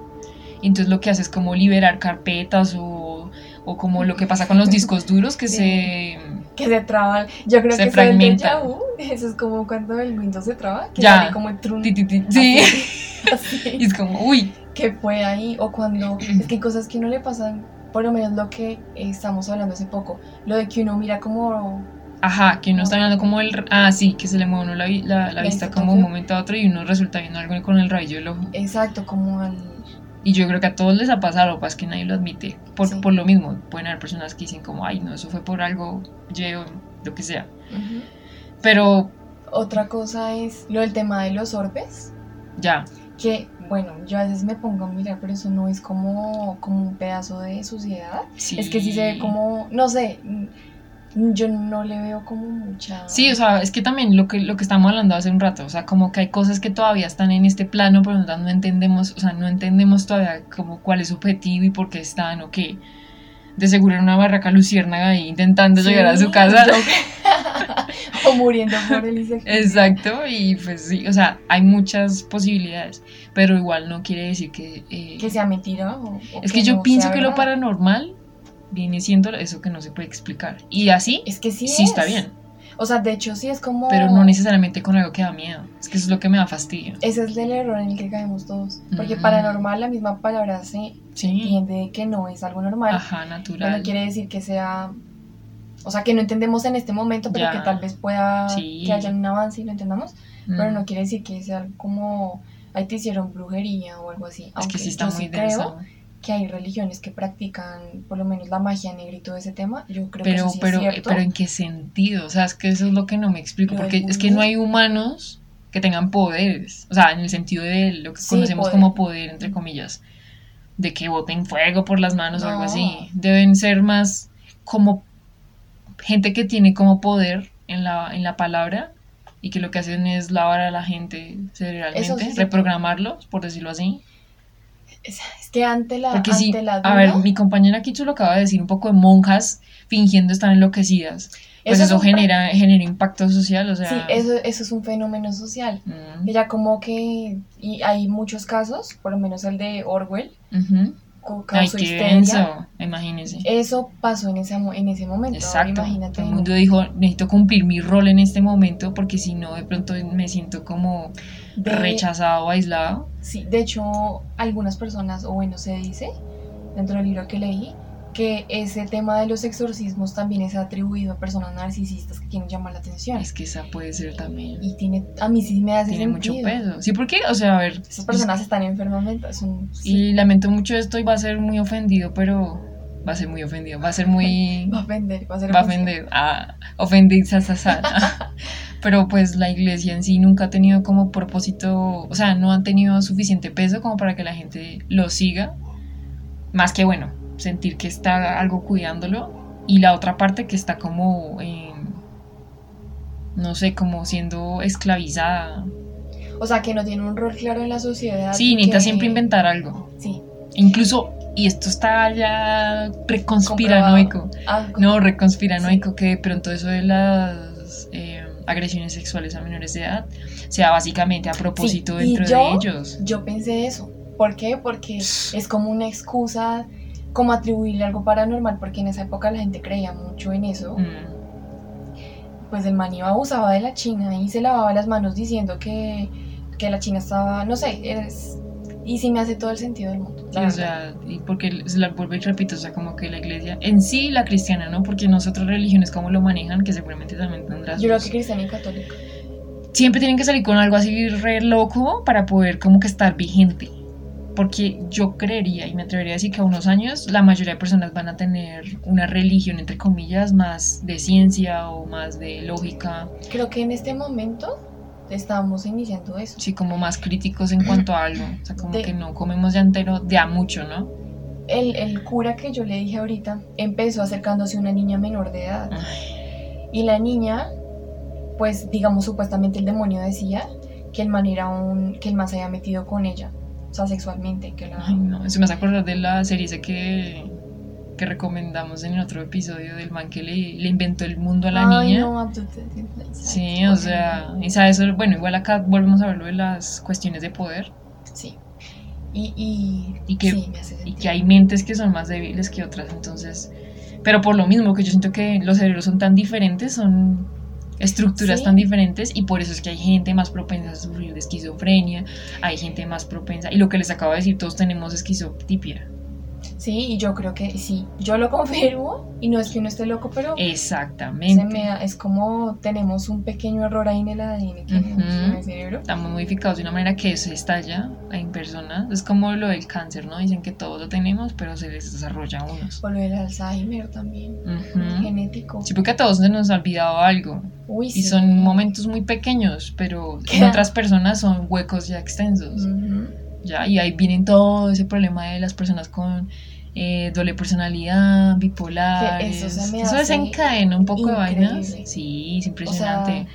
A: y entonces lo que hace es como liberar carpetas o, o como lo que pasa con los discos duros que
B: Sí.
A: se...
B: Que se traba. Yo creo
A: Se
B: que eso es el
A: fragmenta.
B: déjà vu. Eso es como cuando el Windows se traba, que
A: Ya.
B: sale como el trun.
A: Sí,
B: Así.
A: y es como, uy,
B: que fue ahí o cuando es que hay cosas que no le pasan por lo menos lo que eh, estamos hablando hace poco lo de que uno mira como
A: Ajá, que uno está viendo como el... Ah, sí, que se le mueve uno la, la, la
B: La
A: vista como de un momento a otro y uno resulta viendo algo con el rabillo del ojo.
B: exacto como al
A: Y yo creo que a todos les ha pasado, pasa es que nadie lo admite. Por,
B: Sí.
A: por lo mismo, pueden haber personas que dicen como, ay, no, eso fue por algo, yo, lo que sea. Pero
B: otra cosa es lo del tema de los orbes
A: ya,
B: que bueno yo a veces me pongo a mirar pero eso no es como como un pedazo de suciedad
A: sí.
B: es que sí se ve como no sé yo no le veo como mucha
A: Sí, o sea, es que también lo que, lo que estamos hablando hace un rato, o sea, como que hay cosas que todavía están en este plano, pero no entendemos, o sea, no entendemos todavía como cuál es su objetivo y por qué están o qué. De seguro en una barraca luciérnaga ahí intentando
B: Sí,
A: llegar a su casa.
B: o muriendo por el insecto
A: Exacto, y pues sí, o sea, hay muchas posibilidades, pero igual no quiere decir que... eh,
B: que sea mentira o, o
A: es que yo
B: no
A: pienso que lo paranormal viene siendo eso que no se puede explicar. Y así
B: Es que sí.
A: sí está
B: es.
A: bien,
B: O sea, de hecho, sí es como.
A: pero no necesariamente con algo que da miedo. Es que eso es lo que me da fastidio.
B: Ese es el error en el que caemos todos. Porque paranormal, la misma palabra se
A: Sí.
B: entiende que no es algo normal.
A: Ajá,
B: Pero
A: natural.
B: no quiere decir que sea. O sea, que no entendemos en este momento, pero
A: Ya.
B: que tal vez pueda.
A: Sí.
B: Que haya un avance y lo entendamos. Pero no quiere decir que sea algo como. Ahí te hicieron brujería o algo así.
A: Es
B: Aunque
A: que sí está
B: yo
A: muy
B: sí
A: denso.
B: creo que hay religiones que practican por lo menos la magia negra y todo ese tema. Yo creo que
A: Pero,
B: eso sí
A: pero,
B: es cierto.
A: pero ¿en qué sentido? O sea, es que eso es lo que no me explico.
B: Lo
A: Porque es que no hay humanos que tengan poderes. O sea, en el sentido de lo que
B: Sí,
A: conocemos
B: poder.
A: como poder, entre comillas. De que boten fuego por las manos o algo
B: No.
A: así. Deben ser más como gente que tiene como poder en la, en la palabra y que lo que hacen es lavar a la gente cerebralmente,
B: sí
A: reprogramarlos, por decirlo así.
B: Es, es que ante la,
A: Porque
B: ante
A: sí,
B: la
A: a ver, mi compañera Kichu lo acaba de decir, un poco de monjas fingiendo estar enloquecidas. Pues
B: Eso
A: eso,
B: es
A: genera, genera impacto social, o sea...
B: Sí, eso, eso es un fenómeno social.
A: mm,
B: Ella como que, y hay muchos casos, por lo menos el de Orwell,
A: ujú.
B: co-
A: Ay, qué denso, imagínese.
B: Eso pasó en ese, en ese momento.
A: Exacto.
B: imagínate.
A: Todo el mundo dijo, necesito cumplir mi rol en este momento porque si no, de pronto me siento como
B: de-
A: rechazado o aislado.
B: Sí, de hecho, algunas personas, o bueno, se dice, dentro del libro que leí, que ese tema de los exorcismos también es atribuido a personas narcisistas que quieren llamar la atención.
A: Es que esa puede ser también.
B: Y tiene, a mí sí me hace
A: Tiene mucho
B: sentido.
A: peso. Sí, porque, o sea, a ver.
B: Esas personas están enfermas. Son, sí,
A: Y lamento mucho esto y va a ser muy ofendido, pero va a ser muy ofendido. Va a ser muy.
B: va a ofender, va a ser
A: va a ofender, ah, ofender, sa, sa, sa. Pero pues la iglesia en sí nunca ha tenido como propósito, o sea, no han tenido suficiente peso como para que la gente lo siga. Más que bueno, sentir que está algo cuidándolo. Y la otra parte que está como, eh, no sé, como siendo esclavizada.
B: O sea, que no tiene un rol claro en la sociedad.
A: Sí, necesita
B: que-
A: siempre inventar algo.
B: Sí.
A: Incluso, y esto está ya reconspiranoico.
B: Ah,
A: No, reconspiranoico, que de pronto eso de las agresiones sexuales a menores de edad sea básicamente a propósito
B: Sí,
A: dentro
B: yo-
A: de ellos.
B: Yo pensé eso. ¿Por qué? Porque es como una excusa, como atribuirle algo paranormal, porque en esa época la gente creía mucho en eso.
A: Mm,
B: Pues el man iba, abusaba de la china y se lavaba las manos diciendo que, que la china estaba, no sé, es... Y sí me hace todo el sentido del mundo.
A: sí, o sea, y porque se la vuelvo y repito, o sea, como que la iglesia, en sí la cristiana, ¿no? Porque nosotras religiones como lo manejan, que seguramente también tendrás.
B: Yo creo que cristiano y católico.
A: siempre tienen que salir con algo así re loco para poder como que estar vigente. Porque yo creería y me atrevería a decir que a unos años la mayoría de personas van a tener una religión, entre comillas, más de ciencia o más de lógica,
B: Creo que en este momento estamos iniciando eso.
A: sí, como más críticos en cuanto a algo. O sea, como
B: De-
A: que no comemos ya entero de a mucho, ¿no?
B: El, el cura que yo le dije ahorita empezó acercándose a una niña menor de edad. Y la niña, pues digamos supuestamente el demonio decía que el man era un, que el man se había metido con ella, o sea, sexualmente, que la...
A: Ay, no, eso me hace acordar de la serie esa que, que recomendamos en el otro episodio del man que le, le inventó el mundo a la
B: Ay,
A: niña.
B: no.
A: Sí, o sea, y sabes, bueno, igual acá volvemos a lo de las cuestiones de poder
B: Sí. Y, y,
A: Y que-
B: sí,
A: y que hay mentes que son más débiles que otras, entonces, pero por lo mismo que yo siento que los cerebros son tan diferentes, son estructuras
B: Sí.
A: tan diferentes y por eso es que hay gente más propensa a sufrir de esquizofrenia, hay gente más propensa, y lo que les acabo de decir, todos tenemos esquizotipia.
B: Sí, y yo creo que sí, yo lo confirmo, y no es que uno esté loco, pero se
A: Exactamente.
B: me da- es como tenemos un pequeño error ahí en el ADN que
A: Ujú.
B: tenemos en el cerebro.
A: Estamos modificados de una manera que se estalla en personas. Es como lo del cáncer, ¿no? Dicen que todos lo tenemos, pero se les desarrolla a unos.
B: O lo del Alzheimer también, genético.
A: Sí, porque a todos se nos ha olvidado algo.
B: Uy,
A: Y
B: sí.
A: son momentos muy pequeños, pero en otras personas son huecos ya extensos.
B: Ujú.
A: ¿Ya? Y ahí vienen todo ese problema de las personas con eh, doble personalidad, bipolar.
B: Eso se
A: desencadena un poco de vainas. Sí, es
B: O
A: impresionante.
B: sea,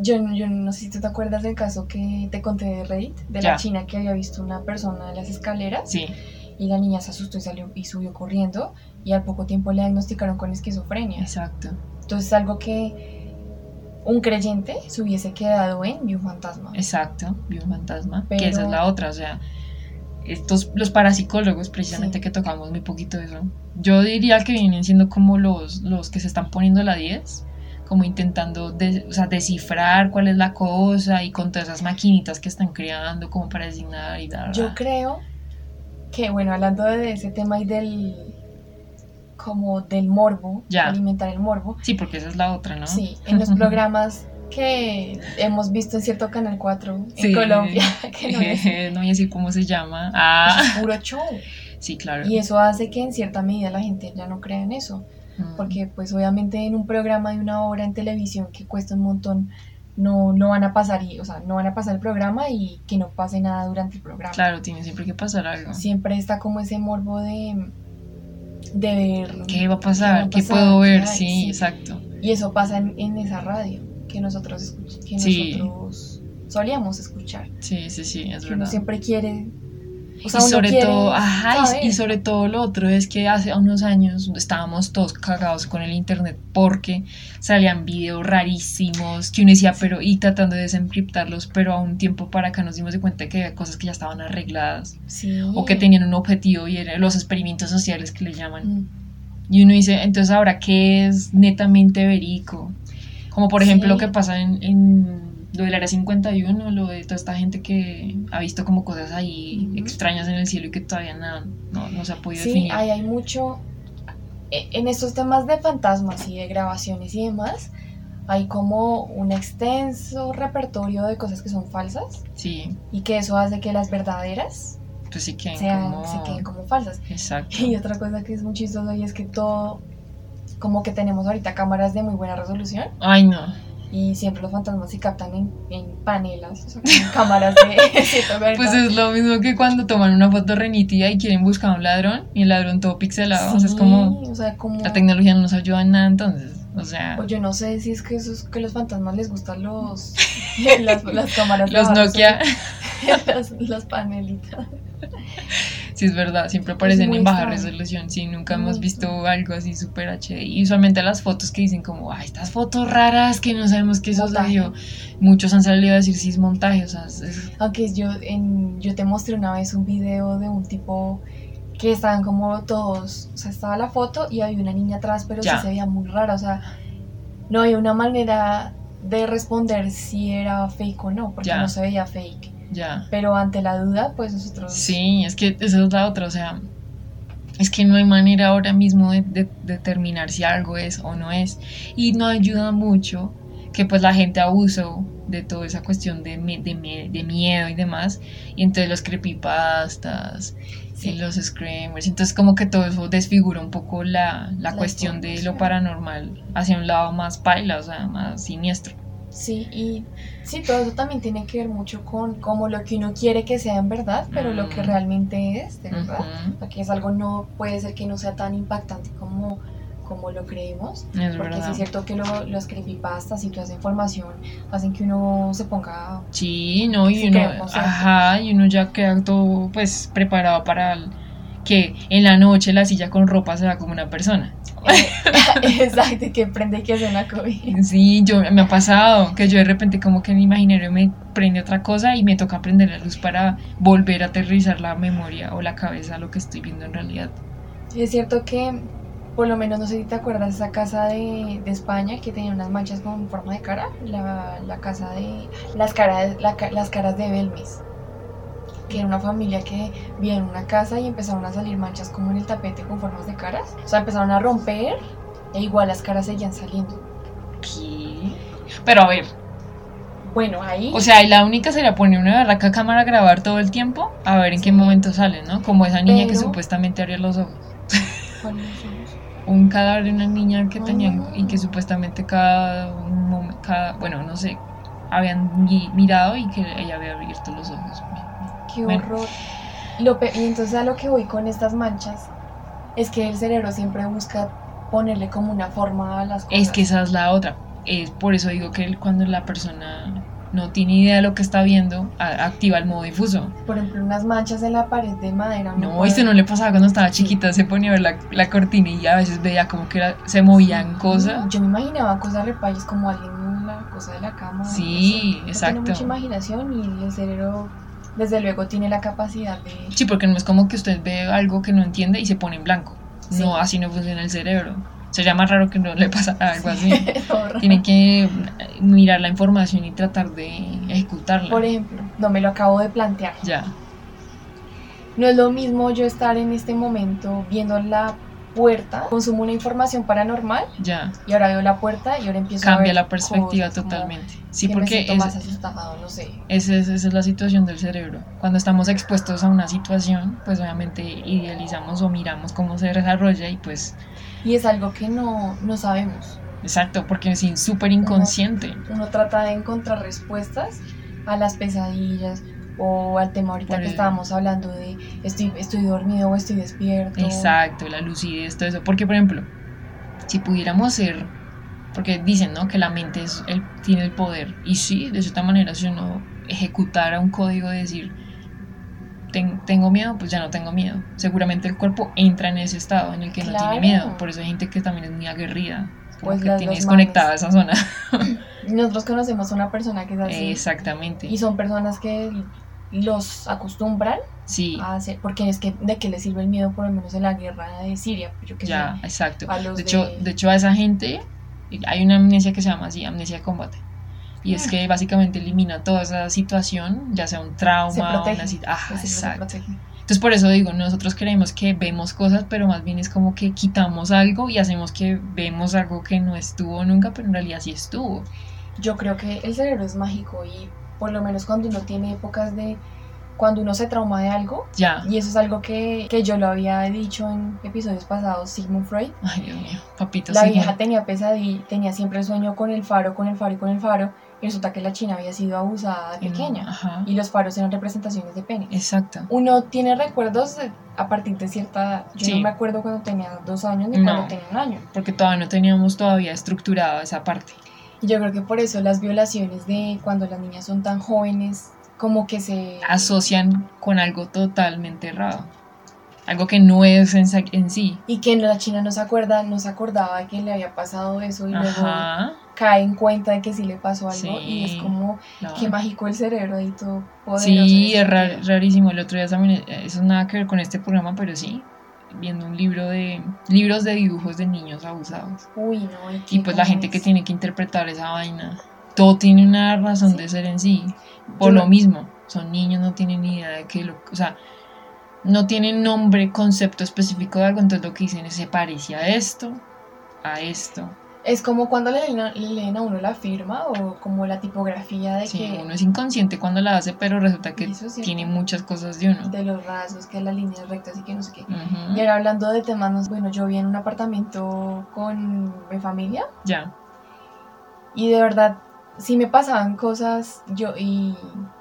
B: yo, yo no sé si tú te acuerdas del caso que te conté de Reddit, de
A: Ya.
B: la china que había visto una persona en las escaleras
A: sí,
B: y la niña se asustó y salió y subió corriendo y al poco tiempo le diagnosticaron con esquizofrenia.
A: exacto.
B: Entonces algo que un creyente se hubiese quedado en vio un fantasma.
A: Exacto, vi un fantasma.
B: Pero-
A: Que esa es la otra, o sea, estos, los parapsicólogos, precisamente
B: Sí.
A: que tocamos muy poquito de eso, yo diría que vienen siendo como los, los que se están poniendo la 10, como intentando de- o sea, descifrar cuál es la cosa y con todas esas maquinitas que están creando como para designar y dar.
B: Yo creo que, bueno, hablando de ese tema y del como del morbo,
A: Ya.
B: alimentar el morbo,
A: Sí, porque esa es la otra, ¿no?
B: sí, en los programas que hemos visto en cierto Canal 4 en. Colombia, que no es
A: no voy a decir cómo se llama. Ah,
B: puro show.
A: sí, claro.
B: Y eso hace que en cierta medida la gente ya no crea en eso.
A: Mm.
B: Porque pues obviamente en un programa de una hora en televisión que cuesta un montón, no, no van a pasar y, o sea, no van a pasar el programa y que no pase nada durante el programa.
A: Claro, tiene siempre que pasar algo.
B: Siempre está como ese morbo de, de ver
A: ¿Qué va a pasar?
B: ¿Qué
A: ¿Qué,
B: va a pasar?
A: puedo ver? Sí,
B: Sí.
A: exacto.
B: Y eso pasa en, en esa radio que nosotros, que
A: Sí.
B: nosotros solíamos escuchar.
A: Sí, sí, sí, es
B: Que uno
A: verdad.
B: siempre quiere... O sea,
A: y
B: uno
A: sobre todo, ajá, y- y, sobre todo lo otro es que hace unos años estábamos todos cagados con el internet porque salían videos rarísimos que uno decía, pero y tratando de desencriptarlos, pero a un tiempo para acá nos dimos de cuenta que había cosas que ya estaban arregladas
B: Sí.
A: o que tenían un objetivo y eran los experimentos sociales que le llaman.
B: Mm.
A: Y uno dice, entonces ahora, ¿qué es netamente verico? Como por ejemplo
B: Sí.
A: lo que pasa en, en lo del Área 51, lo de toda esta gente que ha visto como cosas ahí
B: Ujú.
A: extrañas en el cielo y que todavía nada, no, no se ha podido
B: Sí,
A: definir.
B: hay, hay mucho. e- En estos temas de fantasmas y de grabaciones y demás, hay como un extenso repertorio de cosas que son falsas
A: Sí,
B: y que eso hace que las verdaderas
A: pues sí que
B: sean,
A: como...
B: se queden como falsas.
A: Exacto.
B: Y otra cosa que es muy chistoso y es que todo, como que tenemos ahorita cámaras de muy buena resolución
A: Ay, no.
B: y siempre los fantasmas se captan en, en panelas, o sea, con cámaras de 140.
A: Pues es lo mismo que cuando toman una foto renítida y quieren buscar a un ladrón y el ladrón todo pixelado. o sea, es como...
B: o sea, como...
A: La tecnología no nos ayuda en nada entonces. O sea,
B: Pues yo no sé si es que esos que los fantasmas les gustan los las, las cámaras
A: los Nokia,
B: las, las panelitas.
A: Sí es verdad, siempre aparecen
B: muy
A: en baja
B: extraño.
A: resolución. Sí, nunca hemos visto algo así súper HD. Y usualmente las fotos que dicen como, ay, estas fotos raras que no sabemos qué sucedió. Muchos han salido a decir sí es montaje, o sea, es- es-
B: Aunque yo en yo te mostré una vez un video de un tipo que estaban como todos, o sea, estaba la foto y había una niña atrás, pero
A: Ya.
B: sí se veía muy rara, o sea, no había una manera de responder si era fake o no, porque
A: Ya.
B: no se veía fake.
A: Ya.
B: Pero ante la duda, pues nosotros
A: Sí, es que esa es la otra, o sea, es que no hay manera ahora mismo de, de determinar si algo es o no es. Y no ayuda mucho que pues la gente abusó de toda esa cuestión de, me- de, me- de miedo y demás. Y entonces los creepypastas
B: Sí.
A: y los screamers. Entonces como que todo eso desfigura un poco la, la
B: La
A: cuestión de lo paranormal hacia un lado más paila, o sea, más siniestro.
B: Sí, y sí, todo eso también tiene que ver mucho con como lo que uno quiere que sea en verdad, pero lo que
A: Mm.
B: realmente es, de verdad.
A: Ujú,
B: Porque es algo no puede ser que no sea tan impactante como, como lo creemos.
A: Es
B: Porque sí
A: verdad.
B: es cierto que lo- los creepypastas y toda esa información hacen que uno se ponga...
A: Sí, no, y
B: Sí,
A: uno, ajá, y uno ya queda todo pues preparado para el- que en la noche la silla con ropa se va como una persona.
B: Exacto, que prende y que suena COVID.
A: Sí, yo me ha pasado que yo de repente como que en mi imaginario me prende otra cosa y me toca prender la luz para volver a aterrizar la memoria o la cabeza a lo que estoy viendo en realidad.
B: Es cierto que, por lo menos, no sé si te acuerdas de esa casa de, de España que tenía unas manchas con forma de cara, la, la casa de... Las caras, la las caras de Belmes. Que era una familia que vivía en una casa y empezaron a salir manchas como en el tapete con formas de caras. O sea, empezaron a romper e igual las caras seguían saliendo.
A: ¿Qué? Pero a ver,
B: Bueno, ahí...
A: o sea, la única sería poner una barraca cámara a grabar todo el tiempo a ver en qué momento sale, ¿no? Como esa niña que supuestamente abría los ojos.
B: ¿cuáles son los?
A: un cadáver de una niña que tenían y que supuestamente cada, cada bueno no sé habían mi- mirado y que ella había abierto los ojos
B: Qué horror. Lo pe- y entonces a lo que voy con estas manchas es que el cerebro siempre busca ponerle como una forma a las cosas.
A: es que esa es la otra es por eso digo que cuando la persona no tiene idea de lo que está viendo activa el modo difuso
B: Por ejemplo, unas manchas en la pared de madera.
A: no esto no le pasaba cuando estaba chiquita se ponía a ver la, la cortina y a veces veía como que era- se movían cosas
B: Yo me imaginaba cosas repayas como alguien en la cosa de la cama.
A: Sí, exacto.
B: Tiene mucha imaginación y el cerebro desde luego tiene la capacidad de...
A: Sí, porque no es como que usted ve algo que no entiende y se pone en blanco.
B: Sí.
A: No, así no funciona el cerebro. Sería más raro que no le pasara algo así. Tiene que mirar la información y tratar de ejecutarla.
B: Por ejemplo, no me lo acabo de plantear.
A: Ya,
B: No es lo mismo yo estar en este momento viendo la puerta, consumo una información paranormal
A: ya.
B: y ahora veo la puerta y ahora empiezo a
A: Cambia
B: ver
A: la perspectiva
B: cosas
A: totalmente. Sí, porque es-
B: más asustado, no sé.
A: esa es, esa es la situación del cerebro. Cuando estamos expuestos a una situación, pues obviamente idealizamos o miramos cómo se desarrolla y pues,
B: Y es algo que no, no sabemos.
A: exacto, porque es súper inconsciente.
B: Uno trata de encontrar respuestas a las pesadillas o al tema ahorita que
A: el-
B: estábamos hablando de estoy, estoy dormido o estoy despierto.
A: Exacto, la lucidez, todo eso. Porque, por ejemplo, si pudiéramos ser, porque dicen, ¿no? Que la mente es el, tiene el poder. Y sí, de cierta manera, si uno ejecutara un código de decir, "Ten- tengo miedo, pues ya no tengo miedo. Seguramente el cuerpo entra en ese estado en el que no tiene miedo. Por eso hay gente que también es muy aguerrida. Como
B: Pues
A: que tiene desconectada esa zona.
B: Nosotros conocemos a una persona que es así.
A: Exactamente.
B: Y son personas que los acostumbran
A: Sí,
B: a hacer, porque es que de qué les sirve el miedo, por lo menos en la guerra de Siria, yo que
A: ya,
B: sé.
A: exacto.
B: a los
A: De hecho,
B: de-
A: de hecho, a esa gente hay una amnesia que se llama así, amnesia de combate. Y es que básicamente elimina toda esa situación, ya sea un trauma, una situación. Ah,
B: Pues
A: exacto. Entonces por eso digo, nosotros creemos que vemos cosas, pero más bien es como que quitamos algo y hacemos que vemos algo que no estuvo nunca, pero en realidad sí estuvo.
B: Yo creo que el cerebro es mágico y por lo menos cuando uno tiene épocas de cuando uno se trauma de algo,
A: Ya.
B: y eso es algo que, que yo lo había dicho en episodios pasados, Sigmund Freud,
A: Ay, Dios mío, papito.
B: la vieja tenía pesadilla, tenía siempre el sueño con el faro, con el faro y con el faro, y resulta que la china había sido abusada de
A: no,
B: pequeña,
A: Ajá.
B: y los faros eran representaciones de pene.
A: Exacto.
B: Uno tiene recuerdos a partir de cierta edad. Yo
A: Sí.
B: no me acuerdo cuando tenía dos años ni
A: No.
B: cuando tenía un año.
A: Porque todavía no teníamos todavía estructurada esa parte.
B: Y yo creo que por eso las violaciones de cuando las niñas son tan jóvenes, como que se...
A: Asocian con algo totalmente errado. Algo que no es en, en sí.
B: Y que la china no se acuerda, no se acordaba que le había pasado eso y luego cae en cuenta de que sí le pasó algo
A: Sí.
B: y es como
A: No.
B: qué mágico el cerebro ahí todo poderoso.
A: Sí, es rarísimo. El otro día también, eh, eso nada que ver con este programa, pero sí, viendo un libro de libros de dibujos de niños abusados.
B: Uy, no. Y,
A: Y
B: que
A: pues la gente que tiene que interpretar esa vaina, todo tiene una razón
B: Sí.
A: de ser en sí. Por
B: Yo
A: lo mismo, son niños, no tienen ni idea de qué lo, o sea, no tienen nombre, concepto específico de algo, entonces lo que dicen es se parece a esto, a esto.
B: Es como cuando le leen, a, le leen a uno la firma o como la tipografía de
A: Sí,
B: que...
A: uno es inconsciente cuando la hace, pero resulta que
B: sí.
A: tiene muchas cosas de uno.
B: de los rasgos, que las líneas rectas y que no sé qué. Y ahora hablando de temas, bueno, yo vi en un apartamento con mi familia
A: Ya,
B: y de verdad, sí me pasaban cosas, yo y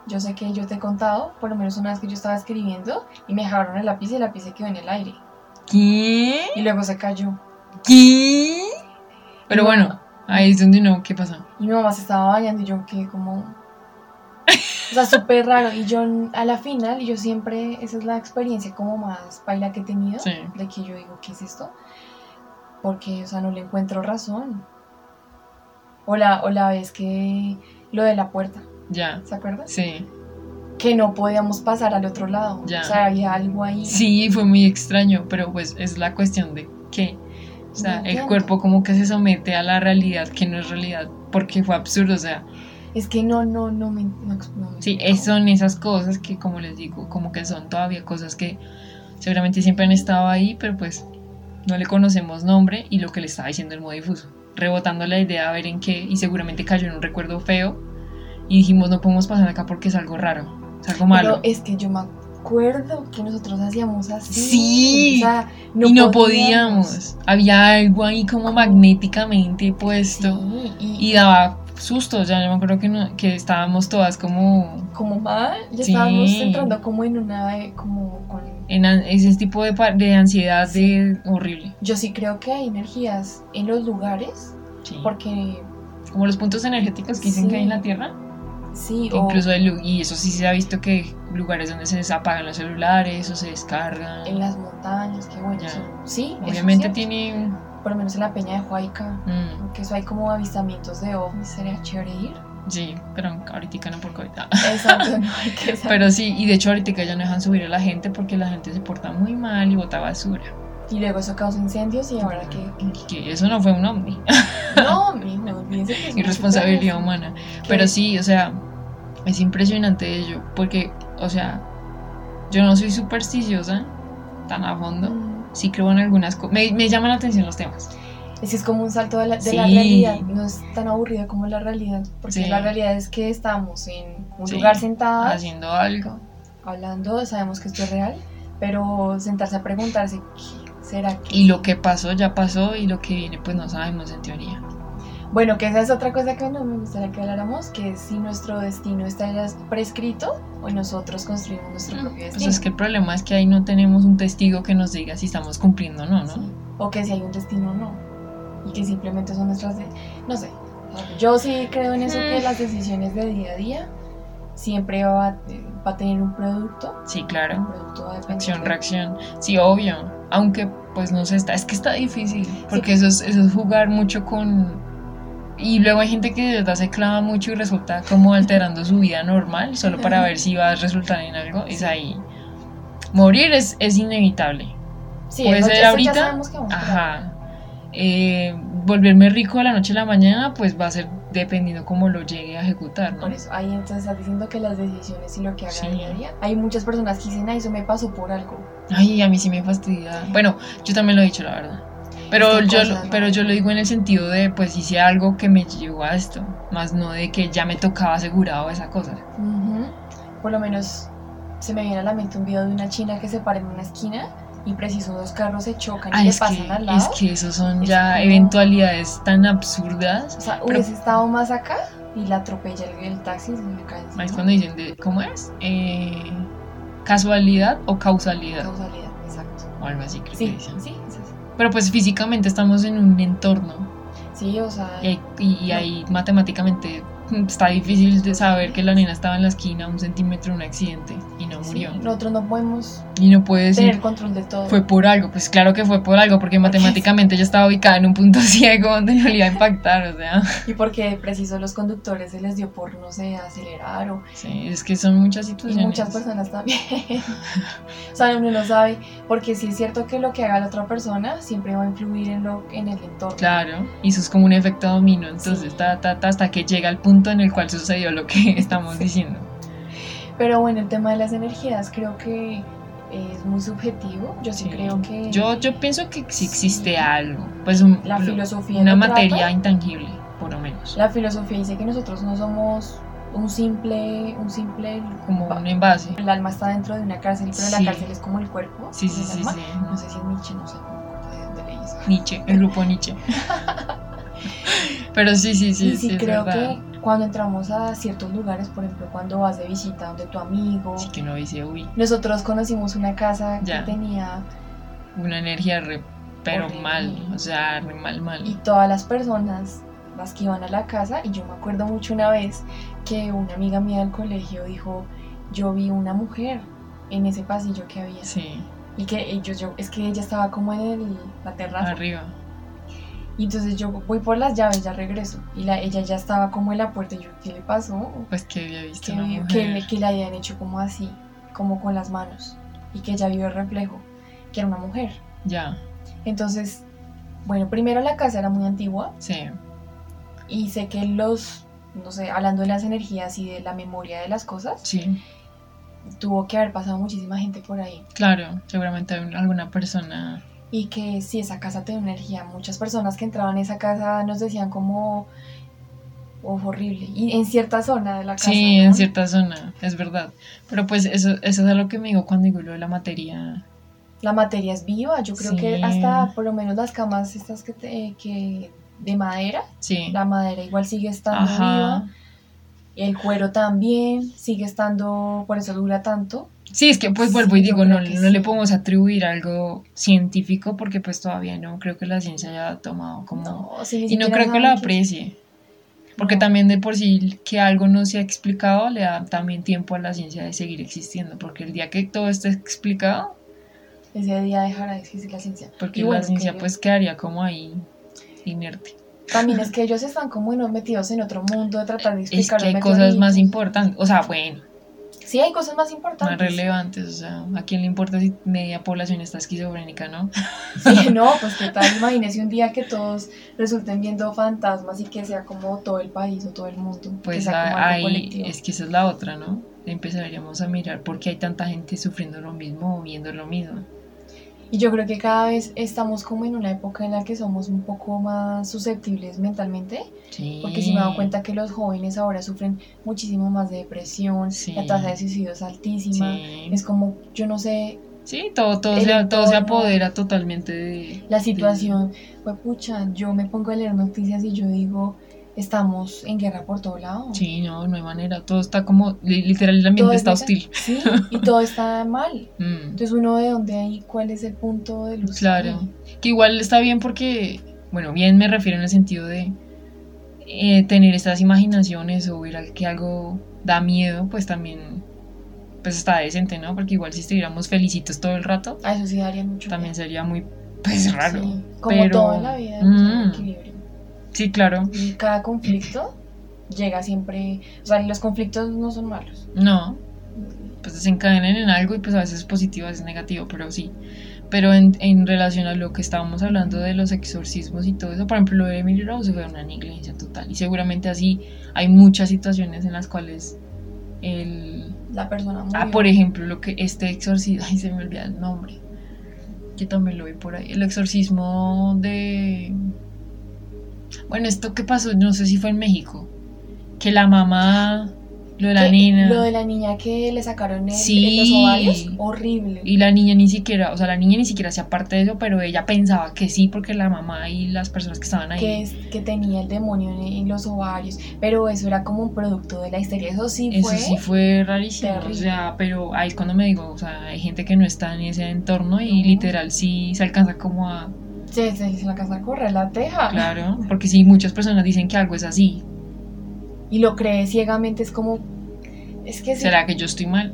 B: yo sé que yo te he contado, por lo menos una vez que yo estaba escribiendo y me dejaron el lápiz y el lápiz se quedó en el aire
A: ¿Qué?
B: y luego se cayó.
A: ¿Qué? Pero
B: No.
A: bueno, ahí es donde no, ¿qué pasa?
B: Y mi mamá se estaba bañando y yo quedé como... O sea, súper raro. Y yo a la final, yo siempre, esa es la experiencia como más baila que he tenido,
A: Sí.
B: de que yo digo, ¿qué es esto? Porque, o sea, no le encuentro razón. O la, o la vez que lo de la puerta,
A: Ya,
B: ¿se acuerdan?
A: sí.
B: Que no podíamos pasar al otro lado.
A: Ya.
B: O sea, había algo ahí.
A: Sí, fue muy extraño, pero pues es la cuestión de que, o sea,
B: No
A: el cuerpo como que se somete a la realidad que no es realidad, porque fue absurdo, o sea,
B: Es que no, no, no me... No, no me
A: sí, es- son esas cosas que, como les digo, como que son todavía cosas que seguramente siempre han estado ahí, pero pues no le conocemos nombre y lo que le estaba diciendo el modo difuso, rebotando la idea a ver en qué, y seguramente cayó en un recuerdo feo, y dijimos, no podemos pasar acá porque es algo raro, es algo malo.
B: Pero es que yo me acuerdo que nosotros hacíamos así.
A: Sí.
B: O sea,
A: y no podíamos. Había algo ahí como magnéticamente puesto
B: Sí, y,
A: y daba sustos. Ya yo me acuerdo que, no- que estábamos todas como
B: como mal, ya
A: Sí.
B: estábamos entrando como en una, como con...
A: en ese tipo de, de ansiedad
B: Sí.
A: de horrible.
B: Yo sí creo que hay energías en los lugares, porque
A: Como los puntos energéticos que dicen que hay en la. Tierra.
B: Sí, o
A: incluso y eso sí se ha visto que lugares donde se desapagan los celulares o se descargan.
B: en las montañas, que bueno, eso- sí, eso
A: Obviamente
B: cierto.
A: tiene...
B: por lo menos en la peña de Huayca,
A: mm,
B: que eso hay como avistamientos de ovnis, sería chévere ir.
A: Sí, pero ahorita no por COVID. Ah.
B: Exacto, no hay que saber.
A: Pero sí, y de hecho ahorita ya no dejan subir a la gente porque la gente se porta muy mal y bota basura.
B: Y luego eso causa incendios y ahora que...
A: Que eso no fue un ovni.
B: No, mi- no que es
A: Irresponsabilidad humana. Pero sí, o sea, es impresionante ello. Porque, o sea, yo no soy supersticiosa tan a fondo.
B: Mm,
A: Sí creo en algunas cosas. Me, me llaman la atención los temas.
B: Es que es como un salto de la, de la realidad, no es tan aburrido como la realidad, porque
A: Sí.
B: la realidad es que estamos en un
A: Sí.
B: lugar sentadas,
A: Haciendo algo.
B: hablando, sabemos que esto es real, pero sentarse a preguntarse, ¿qué será que
A: Y lo que pasó ya pasó y lo que viene pues no sabemos en teoría.
B: Bueno, que esa es otra cosa que no me gustaría que habláramos, que si nuestro destino está ya prescrito o nosotros construimos nuestro propio
A: Pues
B: destino.
A: es que el problema es que ahí no tenemos un testigo que nos diga si estamos cumpliendo o no, ¿no?
B: Sí. O que si hay un destino o no. Y que simplemente son nuestras... de- No sé. Yo sí creo en eso, que
A: Mm.
B: las decisiones de día a día siempre va a, va a tener un producto.
A: Sí,
B: Un
A: claro.
B: producto va a
A: Acción,
B: de-
A: reacción. Sí, obvio. Aunque pues no sé, está, es que está difícil. Porque eso, es, eso es jugar mucho con... Y luego hay gente que de verdad se clava mucho y resulta como alterando su vida normal solo para ver si va a resultar en algo. Es ahí. Morir es, es inevitable.
B: Sí,
A: puede ser ahorita.
B: sabemos que.
A: Ajá. Eh, volverme rico de la noche a la mañana, pues va a ser dependiendo cómo lo llegue a ejecutar, ¿no?
B: Por eso, ahí entonces estás diciendo que las decisiones y lo que haga
A: Sí.
B: día a día. Hay muchas personas que dicen, ay, eso me pasó por algo.
A: Ay, a mí sí me fastidia. Bueno, yo también lo he dicho, la verdad. Pero yo, pero yo lo digo en el sentido de, pues hice algo que me llevó a esto, más no de que ya me tocaba asegurado esa cosa.
B: Por lo menos se me viene a la mente un video de una china que se para en una esquina y preciso dos carros se chocan y le pasan
A: que,
B: al lado.
A: es que esos son
B: Es
A: ya
B: como-
A: eventualidades tan absurdas.
B: O sea,
A: pero-
B: hubiese estado más acá y la atropella el, el taxi y se me cae.
A: Ahí es cuando dicen, de, ¿cómo es? Eh, ¿Casualidad o causalidad?
B: Causalidad, exacto.
A: O algo así creo que dicen.
B: sí, es así.
A: Pero pues físicamente estamos en un entorno
B: Sí, o sea,
A: y ahí, y ahí matemáticamente mm, está difícil de saber que la nena estaba en la esquina un centímetro de un accidente y
B: sí, nosotros no podemos
A: Y no puede
B: tener control de todo.
A: fue por algo. Pues claro que fue por algo, porque matemáticamente ella estaba ubicada en un punto ciego donde no le iba a impactar, o sea.
B: Y porque preciso los conductores se les dio por, no sé, acelerar o...
A: Sí, es que son muchas
B: Y
A: situaciones.
B: muchas personas también. o sea, uno no sabe, porque sí es cierto que lo que haga la otra persona siempre va a influir en, lo, en el entorno.
A: Claro, y eso es como un efecto dominó, entonces
B: Sí.
A: ta, ta, ta, hasta que llega el punto en el cual sucedió lo que estamos
B: Sí.
A: diciendo.
B: Pero bueno, el tema de las energías creo que es muy subjetivo. Yo sí,
A: Sí.
B: creo que
A: Yo, yo pienso que sí existe
B: Sí.
A: algo, pues un-
B: la
A: lo-
B: filosofía
A: una materia
B: trata.
A: intangible, por lo menos.
B: La filosofía dice que nosotros no somos un simple, un simple,
A: Como un envase.
B: el alma está dentro de una cárcel, pero
A: Sí.
B: la cárcel es como el cuerpo.
A: Sí, sí, sí, sí.
B: No sé si es Nietzsche, no sé, no de dónde leí eso.
A: Nietzsche, el grupo Nietzsche. Pero sí, sí, sí,
B: y sí,
A: es
B: creo que cuando entramos a ciertos lugares, por ejemplo, cuando vas de visita donde tu amigo,
A: Sí que uno dice, uy,
B: nosotros conocimos una casa
A: Ya.
B: que tenía
A: una energía re, pero
B: Horrible.
A: mal, o sea, re mal, mal.
B: y todas las personas las que iban a la casa y yo me acuerdo mucho una vez que una amiga mía del colegio dijo yo vi una mujer en ese pasillo que había
A: Sí,
B: y que ellos yo es que ella estaba como en el- la terraza
A: arriba.
B: Y entonces yo voy por las llaves ya regreso y la, ella ya estaba como en la puerta y yo qué le pasó
A: Pues que había visto
B: que,
A: una
B: vi-
A: mujer.
B: que, que le habían hecho como así como con las manos y que ella vio el reflejo que era una mujer
A: Ya,
B: entonces bueno primero la casa era muy antigua
A: sí,
B: Y sé que los, no sé, hablando de las energías y de la memoria de las cosas,
A: sí.
B: tuvo que haber pasado muchísima gente por ahí.
A: Claro, seguramente un- alguna persona.
B: Y que si esa casa tenía energía, muchas personas que entraban a esa casa nos decían como, oh, horrible. Y en cierta zona de la casa.
A: Sí,
B: ¿no?
A: en cierta zona, es verdad. Pero pues eso, eso es algo que me digo cuando digo lo de la materia.
B: La materia es viva, yo creo
A: Sí.
B: que hasta por lo menos las camas estas que, te- que de madera,
A: Sí.
B: la madera igual sigue estando
A: Ajá.
B: viva. El cuero también sigue estando, por eso dura tanto.
A: Sí, es que pues vuelvo y
B: Sí, yo
A: digo, no, no le
B: sí.
A: podemos atribuir algo científico porque pues todavía no creo que la ciencia haya tomado como...
B: No, si
A: y no creo que lo aprecie. Porque
B: No.
A: también de por sí que algo no se ha explicado le da también tiempo a la ciencia de seguir existiendo. Porque el día que todo esté explicado,
B: ese día dejará de existir la ciencia.
A: porque
B: Y bueno,
A: la ciencia
B: que-
A: pues quedaría como ahí inerte.
B: También es que ellos están como bueno, metidos en otro mundo de tratar de
A: Es
B: explicar
A: que hay cosas más importantes, o sea, bueno,
B: Sí, hay cosas más
A: más
B: importantes.
A: relevantes, o sea, ¿a quién le importa si media población está esquizofrénica, no?
B: Sí, no, pues qué tal, imagínese un día que todos resulten viendo fantasmas y que sea como todo el país o todo el mundo.
A: Pues
B: algo
A: ahí, es que esa es la otra, ¿no? Empezaríamos a mirar por qué hay tanta gente sufriendo lo mismo o viendo lo mismo.
B: Y yo creo que cada vez estamos como en una época en la que somos un poco más susceptibles mentalmente,
A: Sí.
B: porque si me he dado cuenta que los jóvenes ahora sufren muchísimo más de depresión,
A: Sí.
B: la tasa de suicidio es altísima,
A: Sí.
B: es como, yo no sé,
A: Sí, todo, todo, se, todo se apodera totalmente de...
B: la situación, pues pucha, yo me pongo a leer noticias y yo digo, estamos en guerra por todo lado.
A: sí, no, no hay manera. Todo está como... li- Literal, el ambiente
B: es
A: está hostil.
B: Sí, y todo está mal.
A: Mm,
B: Entonces uno de dónde ahí, cuál es el punto de luz.
A: Claro.
B: ahí?
A: Que igual está bien porque... Bueno, bien me refiero en el sentido de... eh, tener estas imaginaciones o ver que algo da miedo, pues también... Pues está decente, ¿no? Porque igual si estuviéramos felicitos todo el rato,
B: A eso sí daría mucho
A: también
B: miedo.
A: sería muy... Pues raro.
B: Sí, como
A: pero-
B: todo en la vida, hay
A: Mm.
B: equilibrio.
A: Sí, claro.
B: Y cada conflicto llega siempre, o sea, los conflictos no son malos.
A: No, pues desencadenan en algo y pues a veces es positivo, a veces es negativo, pero sí. Pero en, en relación a lo que estábamos hablando de los exorcismos y todo eso, por ejemplo, lo de Emily Rose fue una negligencia total. Y seguramente así hay muchas situaciones en las cuales el...
B: La persona murió.
A: Ah, por ejemplo, lo que este exorcismo... Ay, se me olvida el nombre. Que también lo vi por ahí. El exorcismo de... Bueno, esto que pasó, no sé si fue en México. Que la mamá... Lo de la
B: Que-
A: nena...
B: Lo de la niña que le sacaron el,
A: Sí.
B: los ovarios, horrible.
A: Y la niña ni siquiera, o sea, la niña ni siquiera hacía parte de eso, pero ella pensaba que sí, porque la mamá y las personas que estaban ahí.
B: que, es, que tenía el demonio en, en los ovarios, pero eso era como un producto de la histeria, eso sí
A: Eso
B: fue.
A: sí fue rarísimo,
B: terrible.
A: o sea, pero ahí es cuando me digo, o sea, hay gente que no está en ese entorno y literal sí se alcanza como a,
B: Se la casa a correr la teja.
A: claro, porque sí, muchas personas dicen que algo es así,
B: Y lo cree ciegamente, es como. Es que sí,
A: ¿será que yo estoy mal?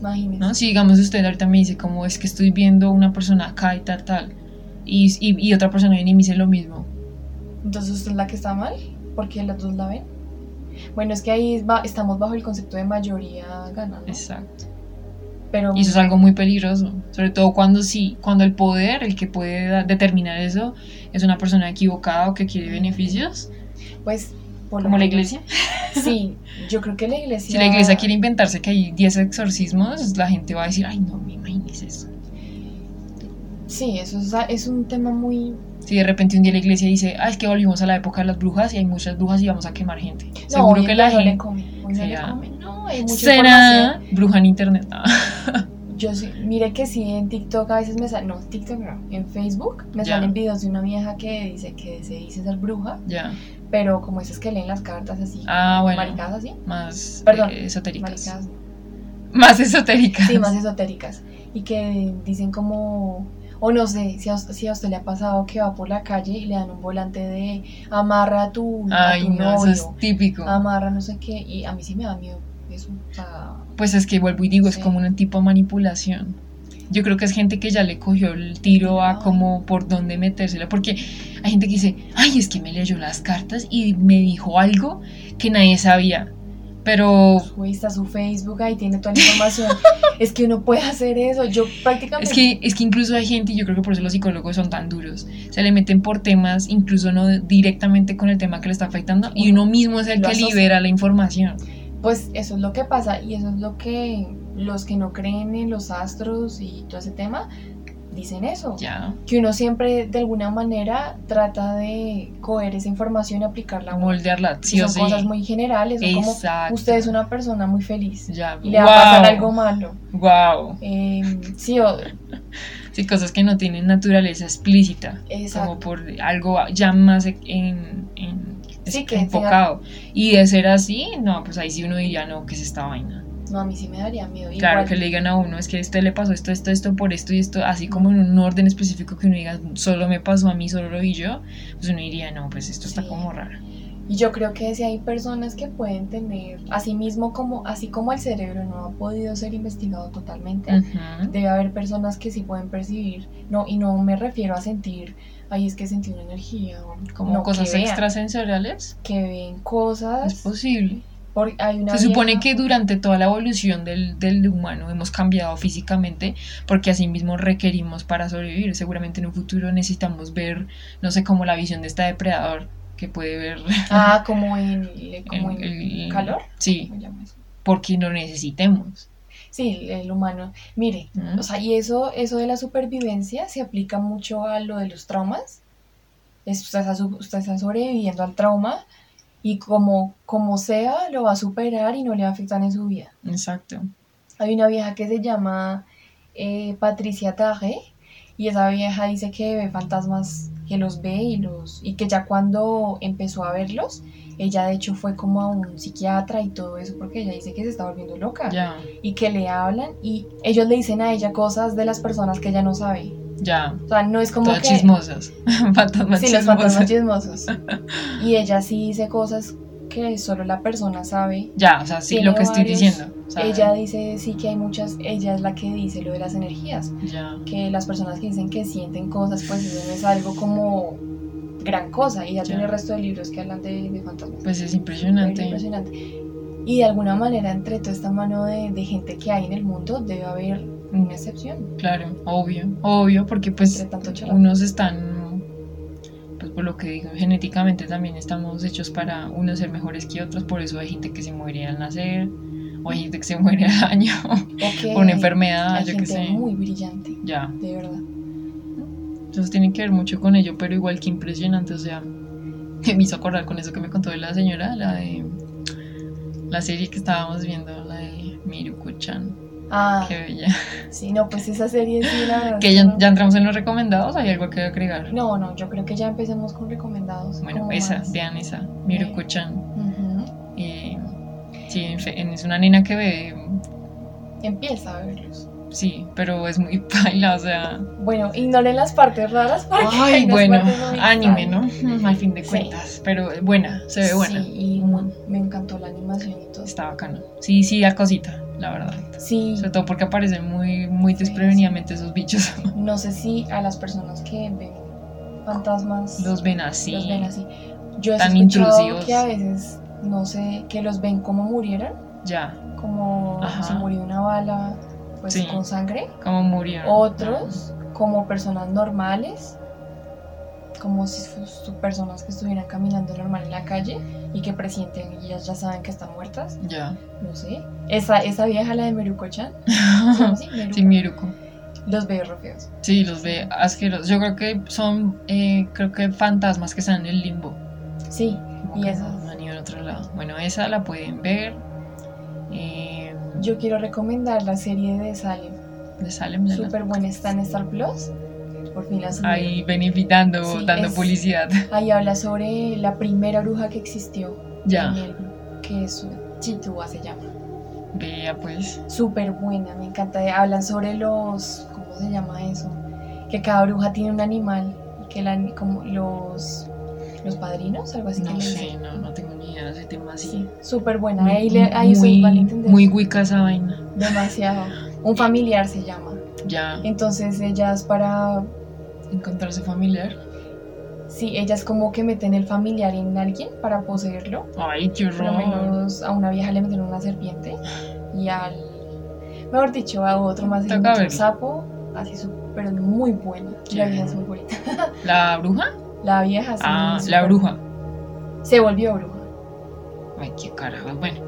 B: imagínese.
A: ¿No? Si digamos usted ahorita me dice como es que estoy viendo una persona acá y tal, tal, y, y, y otra persona viene y me dice lo mismo,
B: Entonces usted es la que está mal, porque las dos la ven. Bueno, es que ahí va- estamos bajo el concepto de mayoría gana, ¿no?
A: exacto.
B: Pero
A: Y eso es algo muy peligroso, sobre todo cuando sí, cuando el poder, el que puede determinar eso, es una persona equivocada o que quiere beneficios,
B: pues por lo
A: como la iglesia.
B: Sí, yo creo que la iglesia.
A: Si la iglesia quiere inventarse que hay 10 exorcismos, la gente va a decir, ay, no me imagines eso.
B: Sí, eso es, es un tema muy.
A: Si de repente un día la iglesia dice, ah, es que volvimos a la época de las brujas y hay muchas brujas y vamos a quemar gente.
B: No,
A: Seguro que la gente...
B: come. No hay mucha
A: ¿Será bruja en internet?
B: Yo sí, mire que sí, en TikTok a veces me salen, no, TikTok no, en Facebook me salen videos de una vieja que dice que se dice ser bruja,
A: ya.
B: pero como esas que leen las cartas así,
A: Ah, bueno.
B: maricadas así,
A: Más
B: Perdón,
A: eh, esotéricas.
B: maricadas,
A: Más esotéricas.
B: sí, más esotéricas, y que dicen como, o no sé, si a, si a usted le ha pasado que va por la calle y le dan un volante de amarra a tu, a
A: Ay,
B: tu
A: no, eso
B: novio,
A: es típico.
B: amarra no sé qué, y a mí sí me da miedo eso, o sea,
A: Pues es que vuelvo y digo, es
B: Sí.
A: como un tipo de manipulación. Yo creo que es gente que ya le cogió el tiro a como por dónde metérsela. Porque hay gente que dice, ay, es que me leyó las cartas y me dijo algo que nadie sabía. Pero
B: Uy, está su Facebook, ahí tiene toda la información. es que uno puede hacer eso. Yo prácticamente.
A: es que, es que incluso hay gente, y yo creo que por eso los psicólogos son tan duros, se le meten por temas, incluso no directamente con el tema que le está afectando, y uno mismo es el
B: Lo
A: que
B: asocia.
A: libera la información.
B: Pues eso es lo que pasa y eso es lo que los que no creen en los astros y todo ese tema dicen eso.
A: Ya,
B: Que uno siempre de alguna manera trata de coger esa información y aplicarla
A: moldearla, sí o
B: son
A: sí.
B: cosas muy generales, son como
A: Exacto.
B: usted es una persona muy feliz
A: Ya,
B: y le va a pasar
A: wow,
B: algo malo.
A: Wow.
B: Eh, sí, o,
A: Sí, cosas que no tienen naturaleza explícita.
B: exacto.
A: como por algo ya más en, en-
B: Sí, que
A: enfocado. Y de ser así, no, pues ahí sí uno diría, no, ¿qué es esta vaina?
B: No, a mí sí me daría miedo.
A: Claro,
B: Igual-
A: que le digan a uno, es que a este le pasó esto, esto, esto, por esto y esto, así como en un orden específico que uno diga, solo me pasó a mí, solo lo vi yo, pues uno diría, no, pues esto está como raro.
B: Y yo creo que si hay personas que pueden tener, así mismo como, así como el cerebro no ha podido ser investigado totalmente, debe haber personas que sí pueden percibir, no, y no me refiero a sentir, ahí es que sentí una energía, o
A: Como
B: no,
A: cosas
B: que vean,
A: extrasensoriales.
B: que ven
A: Es
B: cosas,
A: posible.
B: Por- hay una
A: Se supone que durante toda la evolución del, del humano hemos cambiado físicamente porque así mismo requerimos para sobrevivir. Seguramente en un futuro necesitamos ver, no sé, como la visión de este depredador que puede ver
B: Ah, como en, como
A: el-
B: en
A: el-
B: calor.
A: Sí, porque lo necesitemos.
B: Sí, el humano. Mire,
A: ¿Mm?
B: o sea, y eso, eso de la supervivencia se aplica mucho a lo de los traumas. Es- usted, está, su- usted está sobreviviendo al trauma y como, como sea, lo va a superar y no le va a afectar en su vida.
A: Exacto.
B: Hay una vieja que se llama eh, Patricia Tarre y esa vieja dice que ve fantasmas, que los ve y los y que ya cuando empezó a verlos, ella de hecho fue como a un psiquiatra y todo eso porque ella dice que se está volviendo loca
A: Ya,
B: y que le hablan y ellos le dicen a ella cosas de las personas que ella no sabe.
A: Ya.
B: O sea, no es como
A: Todas
B: que
A: chismosas. Fantasmas
B: Sí, los fantasmas chismosos. y ella sí dice cosas que solo la persona sabe.
A: Ya, o sea, sí,
B: Tiene
A: lo que estoy
B: varios-
A: diciendo.
B: Ella dice sí que hay muchas, ella es la que dice lo de las energías.
A: Ya,
B: que las personas que dicen que sienten cosas, pues eso no es algo como gran cosa. Y ya,
A: Ya.
B: tiene el resto de libros que hablan de, de fantasmas.
A: pues es
B: Es
A: impresionante.
B: impresionante. Y de alguna manera, entre toda esta mano de, de gente que hay en el mundo, debe haber una excepción.
A: Claro, obvio, obvio, porque pues unos están, pues por lo que digo, genéticamente también estamos hechos para unos ser mejores que otros, por eso hay gente que se muere al nacer, o hay gente que se muere al año,
B: O que
A: por una enfermedad,
B: hay
A: yo qué
B: gente
A: sé.
B: muy brillante,
A: Ya,
B: de verdad.
A: entonces tiene que ver mucho con ello, pero igual que impresionante, o sea, me hizo acordar con eso que me contó de la señora, la de la serie que estábamos viendo, la de Miruko-chan,
B: Ah,
A: qué bella.
B: sí, no, pues esa serie sí, la verdad.
A: Que ya,
B: no-
A: ya entramos en los recomendados, ¿hay algo que agregar?
B: No, no, yo creo que ya empecemos con recomendados.
A: Bueno, esa,
B: más.
A: vean esa, Miruko-chan. Eh, sí, es una nena que ve,
B: Empieza a verlos.
A: sí, pero es muy paila, o sea.
B: Bueno, ignoren las partes raras porque
A: Ay, bueno, anime, ¿no? Al fin de
B: Sí.
A: cuentas, pero buena, se ve buena.
B: Sí, y
A: Mm.
B: me encantó la animación y todo.
A: Está bacano. Sí, sí, da cosita, la verdad.
B: Sí,
A: Sobre todo porque aparecen muy, muy desprevenidamente esos bichos.
B: no sé si a las personas que ven fantasmas
A: Los ven así.
B: los ven así. Yo he
A: tan intrusivos.
B: que a veces, no sé, que los ven como murieron,
A: Ya,
B: como
A: Ajá.
B: se murió una bala pues
A: Sí.
B: con sangre.
A: como murieron.
B: Otros como personas normales, como si fueran personas que estuvieran caminando normal en la calle y que presienten y ellas ya saben que están muertas.
A: Ya.
B: No sé. Esa, esa vieja, la de Meruko-chan. Meruko.
A: sí, Miruko.
B: los veo re feos.
A: Sí, los ve asquerosos. Yo creo que son, eh, creo que fantasmas que están en el limbo.
B: Sí,
A: Como
B: Y esas.
A: no han ido al otro lado. Bueno, esa la pueden ver. Eh,
B: yo quiero recomendar la serie de Salem.
A: de Salem. la-
B: Súper buena, está en Star Plus. Por fin la.
A: Ahí beneficiando,
B: Sí,
A: dando
B: es-
A: publicidad.
B: Ahí habla sobre la primera bruja que existió.
A: Ya.
B: en el- que es Chitúa se llama.
A: Vea pues.
B: Súper buena, me encanta. Hablan sobre los. ¿Cómo se llama eso? Que cada bruja tiene un animal. Y que la, como los. Los padrinos, algo así que
A: No
B: le
A: sé, no, no tengo ni idea de ese tema así.
B: Sí, súper buena.
A: Muy-
B: Ahí, le, ahí
A: muy,
B: van a entender.
A: muy wicca esa vaina.
B: Demasiado. Un familiar se llama.
A: Ya.
B: Entonces ellas para.
A: Encontrarse familiar.
B: Sí, ellas como que meten el familiar en alguien para poseerlo.
A: Ay, qué
B: Por lo
A: horror.
B: menos a una vieja le metieron una serpiente. Y al. Mejor dicho, a otro más un sapo. Así súper. Pero muy buena. La vieja es muy bonita.
A: ¿La bruja?
B: La vieja sí,
A: Ah, la bruja.
B: Se volvió bruja.
A: Ay, qué carajo. Bueno,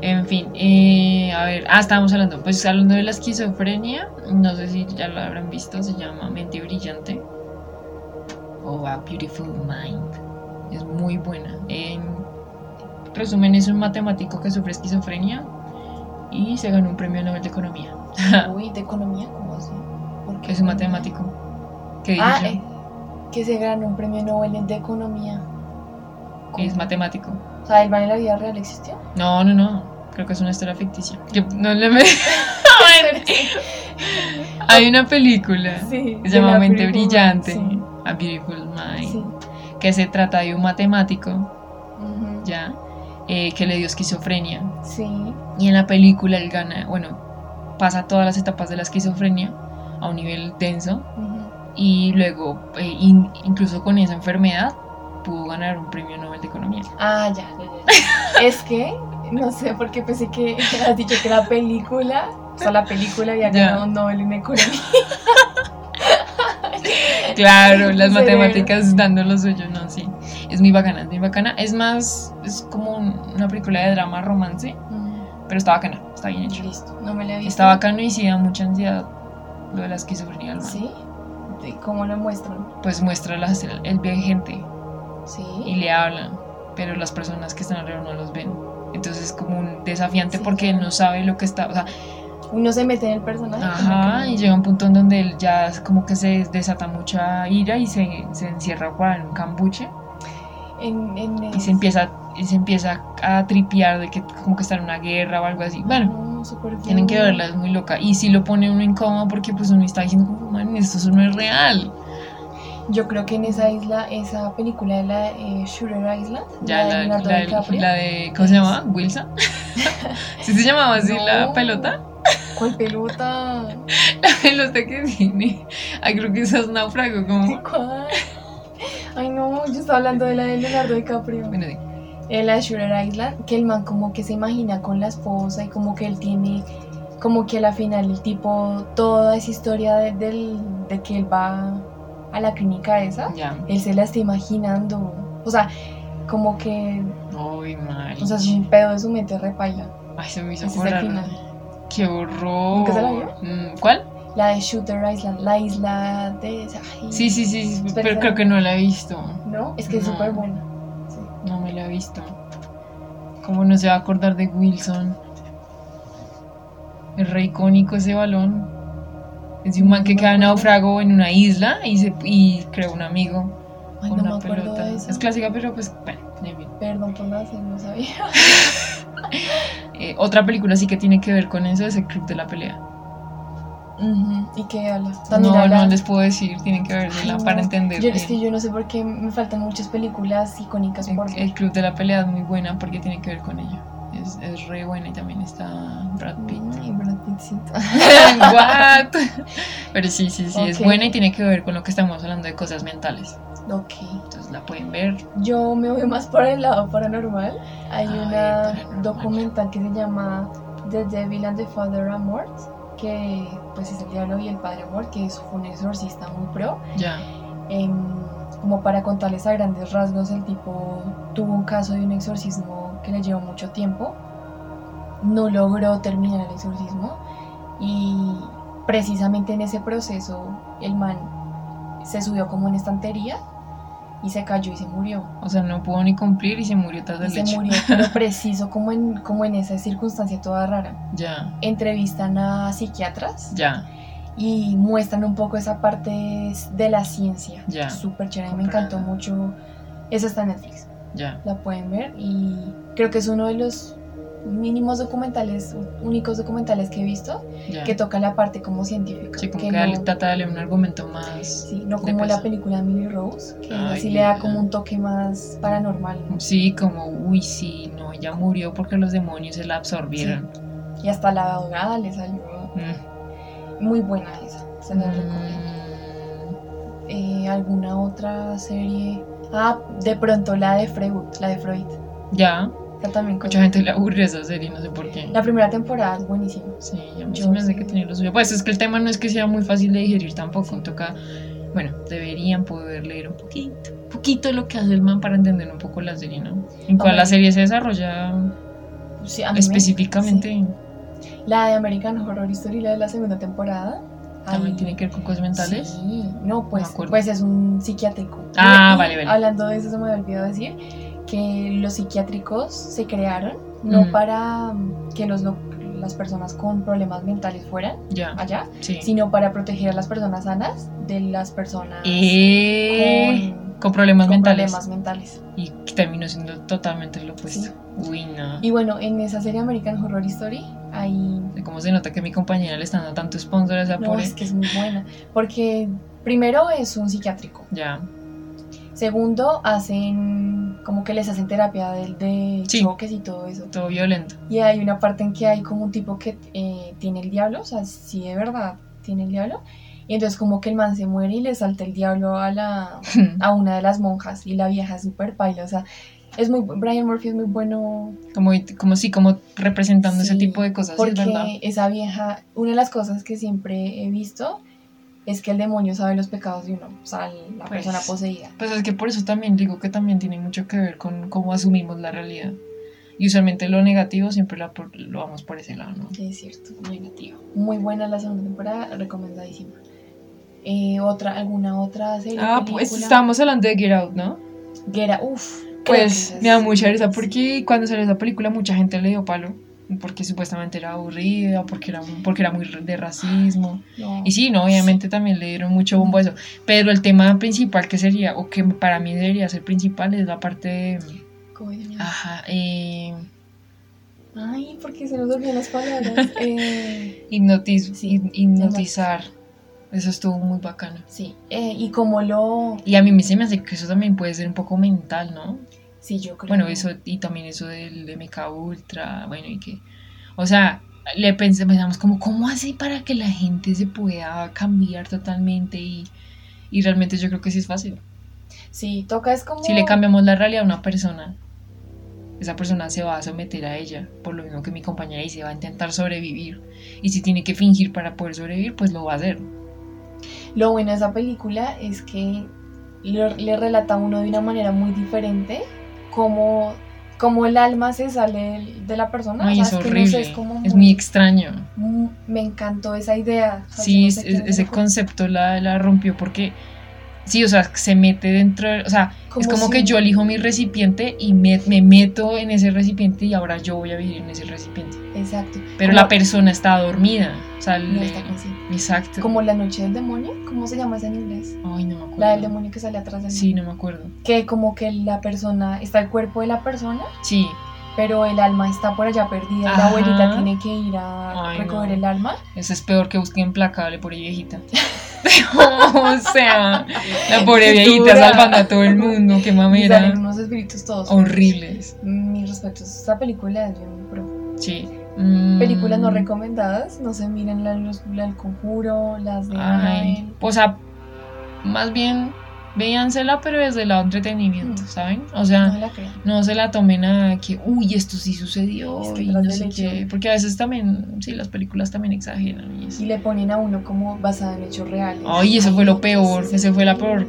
A: en fin, eh, a ver, ah, estábamos hablando, pues hablando de la esquizofrenia, no sé si ya lo habrán visto, se llama Mente Brillante o A Beautiful Mind. Es muy buena. En resumen, es un matemático que sufre esquizofrenia y se ganó un premio Nobel de Economía.
B: Uy, de economía, ¿cómo así? ¿Por qué
A: Es un matemático. ¿Qué
B: Ah, eh, que se ganó un premio Nobel de economía.
A: Es matemático.
B: O sea, ¿el mal en la vida real existió?
A: No, no, no. Creo que es una historia ficticia. Que no le me... Hay una película
B: Sí,
A: que se llama
B: la
A: Mente Brillante,
B: sí,
A: A Beautiful Mind,
B: sí.
A: que se trata de un matemático ya, eh, que le dio esquizofrenia.
B: Sí.
A: Y en la película él gana, bueno, pasa todas las etapas de la esquizofrenia a un nivel denso y luego, eh, in- incluso con esa enfermedad, pudo ganar un premio Nobel de Economía.
B: Ah, ya, ya, ya. es que, no sé por qué pensé que has dicho que la película, o sea, la película había ganado un Nobel en economía.
A: Claro, las matemáticas dando lo suyo, no, sí. Es muy bacana, es muy bacana. Es más, es como un- una película de drama romance,
B: Mm,
A: pero está bacana, está bien hecho.
B: Listo, no me la he visto.
A: Está bacano y sí da mucha ansiedad lo de la esquizofrenia man.
B: ¿Sí? ¿Y ¿Cómo lo muestran?
A: Pues muestra las, el, el ve gente
B: Sí.
A: y le hablan, pero las personas que están alrededor no los ven. Entonces es como un desafiante
B: Sí,
A: porque
B: claro.
A: no sabe lo que está, o sea,
B: Uno se mete en el personaje.
A: ajá,
B: que-
A: y llega un punto en donde él ya es como que se desata mucha ira y se, se encierra por en un cambuche
B: En, en
A: y se empieza y se empieza a tripear de que como que está en una guerra o algo así. Bueno,
B: No,
A: tienen que verla, es muy loca. Y si lo pone uno incómodo porque pues uno está diciendo como, man, esto no es real.
B: Yo creo que en esa isla, esa película de la eh, Shooter Island,
A: Ya
B: la de
A: la,
B: DiCaprio.
A: la de, ¿cómo se llamaba? Wilson. ¿Sí se llamaba así la pelota?
B: ¿Cuál pelota?
A: La pelota que tiene. Ay, creo que esa es náufrago, como.
B: ¿Cuál? Ay, no, yo estaba hablando de la de Leonardo DiCaprio.
A: Bueno, di-
B: En la de Shooter Island, que el man como que se imagina con la esposa y como que él tiene, como que a la final el tipo, toda esa historia de, del- de que él va a la clínica esa,
A: ya.
B: él se la está imaginando. O sea, como que,
A: Ay, mal.
B: o sea, es un pedo de su mente repaila.
A: Ay, se me hizo
B: Ese es el
A: acordar.
B: final.
A: Qué horror.
B: ¿Nunca se la vio?
A: Mm, ¿Cuál?
B: La de Shooter Island, la isla de... ay,
A: Sí, sí, sí, sí, pero creo que no la he visto.
B: ¿No? Es que es súper buena. Sí.
A: No me la he visto. ¿Cómo no se va a acordar de Wilson? Es re icónico ese balón. Es de un man que
B: No
A: queda náufrago en una isla y, se, y crea un amigo
B: Ay,
A: con
B: no
A: una
B: me acuerdo
A: pelota.
B: de eso.
A: Es clásica, pero pues, bueno, en fin.
B: Perdón por no hacer, no sabía.
A: Eh, otra película sí que tiene que ver con eso es El Club de la Pelea.
B: Ujú, ¿Y qué habla?
A: No,
B: habla-
A: no les puedo decir, tienen que verla
B: Ay,
A: para
B: no.
A: entender.
B: Yo, es que yo no sé por qué me faltan muchas películas icónicas
A: El,
B: por
A: el. Club de la Pelea es muy buena porque tiene que ver con ella. Es, es re buena y también está Brad Pitt.
B: Ay, Brad Pittcito.
A: What? Pero sí, sí, sí, es
B: Ok.
A: buena y tiene que ver con lo que estamos hablando de cosas mentales.
B: Ok.
A: Entonces la pueden ver.
B: Yo me voy más por el lado paranormal. Hay
A: Ay,
B: una
A: paranormal.
B: documental que se llama The Devil and the Father Amort, que pues es el diablo y el padre Amort, que es un exorcista muy pro.
A: Ya.
B: Em, como para contarles a grandes rasgos, el tipo tuvo un caso de un exorcismo que le llevó mucho tiempo. No logró terminar el exorcismo y precisamente en ese proceso el man se subió como en estantería y se cayó y se murió.
A: O sea, no pudo ni cumplir y se murió tras el
B: se
A: hecho.
B: murió, pero preciso como en, como en esa circunstancia toda rara.
A: Ya,
B: Entrevistan a psiquiatras
A: ya.
B: y muestran un poco esa parte de la ciencia.
A: Ya.
B: Súper chévere, me encantó mucho. Esa está en Netflix,
A: Ya.
B: la pueden ver y creo que es uno de los mínimos documentales, únicos documentales que he visto que toca la parte como científica.
A: Sí, como
B: que no,
A: trata de darle un argumento más.
B: sí, no como la película de Emily Rose, que
A: Ay,
B: así le da como un toque más paranormal. ¿no?
A: Sí, como, uy, sí, no, ella murió porque los demonios se la absorbieron.
B: Y hasta la abogada le salió
A: Mm.
B: muy buena esa, se la recomiendo.
A: Mm,
B: Eh, ¿Alguna otra serie? Ah, de pronto la de Freud, la de Freud.
A: Ya,
B: Esa también con-
A: mucha gente le aburrió esa serie, no sé por qué.
B: La primera temporada es buenísima.
A: Sí, a mí
B: Yo
A: sí me hace
B: sí.
A: que tenía lo suyo. Pues es que el tema no es que sea muy fácil de digerir tampoco. Toca, bueno, deberían poder leer un poquito, poquito lo que hace el man para entender un poco la serie, ¿no? En cual
B: Hombre.
A: la serie se desarrolla
B: Sí, mí me-
A: específicamente,
B: sí. La de American Horror Story, la de la segunda temporada.
A: también
B: ahí-
A: tiene que ver con cosas mentales.
B: Sí, no, pues, pues es un psiquiátrico.
A: Ah,
B: Y
A: vale, vale.
B: Hablando de eso, se me había olvidado decir que los psiquiátricos se crearon no
A: Ujú.
B: para mm, que los, lo- las personas con problemas mentales fueran
A: Ya,
B: allá,
A: sí.
B: sino para proteger a las personas sanas de las personas
A: Eh,
B: con,
A: con problemas
B: con
A: mentales.
B: problemas mentales.
A: Y terminó siendo totalmente lo opuesto. Uy, no.
B: Y bueno, en esa serie American Horror Story, ahí
A: ¿Cómo se nota que mi compañera le está dando tanto sponsor a esa
B: no,
A: pobre?
B: es que es muy buena, porque primero es un psiquiátrico,
A: Ya,
B: Segundo, hacen como que les hacen terapia de, de
A: Sí.
B: choques y todo eso.
A: Todo violento.
B: Y hay una parte en que hay como un tipo que eh, tiene el diablo, o sea, sí de verdad tiene el diablo. Y entonces como que el man se muere y le salta el diablo a la a una de las monjas y la vieja es súper paila, o sea, es muy Brian Murphy es muy bueno
A: como, como sí, como representando ese
B: Sí,
A: tipo de cosas, sí, es verdad.
B: porque esa vieja, una de las cosas que siempre he visto es que el demonio sabe los pecados de uno, o sea, la
A: Pues,
B: persona poseída.
A: Pues es que por eso también digo que también tiene mucho que ver con cómo asumimos la realidad. Y usualmente lo negativo siempre lo, lo vamos por ese lado, ¿no?
B: Sí, es cierto, negativo. Muy buena la segunda temporada, recomendadísima. Eh, otra, alguna otra serie.
A: Ah, pues
B: película?
A: estábamos hablando de Get Out, ¿no?
B: Get Out, uf. creo que
A: Pues me da mucha risa porque cuando salió esa película mucha gente le dio palo. Porque supuestamente era aburrida, porque era, porque era muy de racismo.
B: No.
A: Y sí, no, obviamente también le dieron mucho bombo a eso. Pero el tema principal que sería, o que para mí debería ser principal, es la parte de. Ajá, eh,
B: Ay, porque se nos olvidan las palabras. eh,
A: hipnotiz-
B: Sí,
A: hip- hipnotizar. Eso estuvo muy bacano.
B: sí, eh, y como lo.
A: Y a mí se me hace que eso también puede ser un poco mental, ¿no?
B: Sí, yo creo.
A: Bueno, eso, y también eso del MK Ultra, bueno, y que. O sea, le pensamos como, ¿cómo así para que la gente se pueda cambiar totalmente? Y, y realmente yo creo que sí es fácil.
B: Sí, toca es como.
A: Si le cambiamos la realidad a una persona, esa persona se va a someter a ella, por lo mismo que mi compañera dice, va a intentar sobrevivir. Y si tiene que fingir para poder sobrevivir, pues lo va a hacer.
B: Lo bueno de esa película es que le, le relata a uno de una manera muy diferente cómo, cómo el alma se sale de la persona.
A: Ay,
B: O
A: es
B: que no
A: horrible.
B: sé, es como
A: es muy extraño.
B: Me encantó esa idea. O sea,
A: Sí,
B: no sé
A: es- ese concepto la, la rompió porque, sí, o sea, se mete dentro, de- o sea, es como
B: si-
A: que yo elijo mi recipiente y me, me meto en ese recipiente y ahora yo voy a vivir en ese recipiente.
B: Exacto.
A: Pero
B: Como-
A: la persona está dormida. O sea,
B: No
A: le-
B: está consciente.
A: exacto.
B: Como la noche del demonio. ¿Cómo se llama esa en inglés?
A: Ay, no me acuerdo.
B: La del demonio que sale atrás del
A: Sí, no me acuerdo.
B: Que como que la persona, está el cuerpo de la persona,
A: Sí,
B: pero el alma está por allá perdida. y
A: Ajá.
B: La abuelita tiene que ir a
A: Ay,
B: recoger
A: no.
B: el alma.
A: eso es peor que busquen implacable por viejita. o sea, la pobre viejita salvando a todo el mundo, qué
B: Y salen
A: mamera.
B: unos espíritus todos.
A: Horribles.
B: Mis respetos. Esta película es bien pro.
A: Sí. Mm.
B: Películas no recomendadas. No se miren la, la del conjuro, las de
A: Ay, o sea, más bien véansela, pero desde el lado entretenimiento,
B: Mm.
A: ¿saben? O sea,
B: No la crean.
A: no se la tomen a que, uy, esto sí sucedió
B: Es que
A: y
B: tras
A: no
B: del
A: sé
B: hecho.
A: qué. Porque a veces también, sí, las películas también exageran. Y.
B: Y le ponen a uno como basada en hechos reales.
A: Ay, eso fue lo peor,
B: ese
A: ese fue la peor.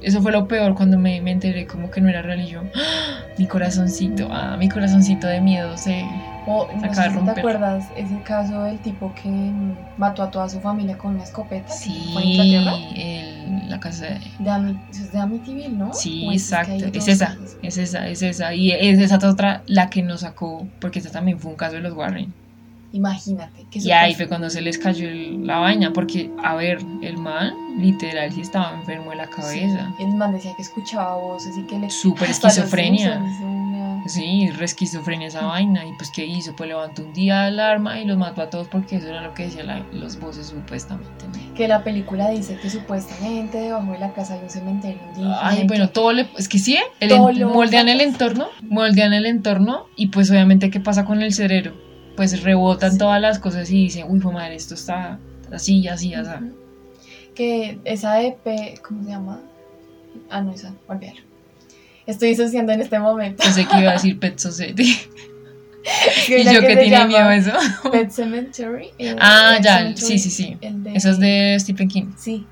A: Eso fue lo peor cuando me, me enteré como que no era real y yo, ¡ah! mi corazoncito, ah, mi corazoncito de miedo se...
B: O no sé si te acuerdas ese caso del tipo que mató a toda su familia con una escopeta.
A: Sí,
B: ¿Fue en Inglaterra?
A: el- la casa de...
B: De, es de Amityville, ¿no?
A: Sí,
B: ¿O es que hay
A: exacto, es esa, es esa, es esa. Y es esa otra la que nos sacó, porque esta también fue un caso de los Warren.
B: Imagínate. Que
A: Y ahí fue cuando se les cayó el- la vaina, porque, a ver, el man literal sí estaba enfermo de la cabeza.
B: Sí, el man decía que escuchaba voces y que le.
A: Súper esquizofrenia. Sí, re esquizofrenia esa vaina. Y pues, ¿qué hizo? Pues levantó un día alarma y los mató a todos porque eso era lo que decían la- los voces supuestamente. ¿no?
B: Que la película dice que supuestamente debajo de la casa hay un cementerio indígena.
A: Ay, bueno,
B: que-
A: todo le... Es que sí, ¿eh? el moldean el entorno, moldean el entorno y pues obviamente, ¿qué pasa con el cerebro? Pues rebotan
B: Sí.
A: todas las cosas y dicen, uy, madre, esto está así, así, así.
B: Que esa EP, ¿cómo se llama? Ah, no, esa, olvídalo. Estoy disociando en este momento.
A: Pensé que iba a decir Pet Society. Y yo que tiene miedo a eso.
B: Pet Cemetery. eh,
A: Ah,
B: Pet
A: ya,
B: Cemetery,
A: sí, sí, sí.
B: de-
A: Eso es de Stephen King.
B: Sí,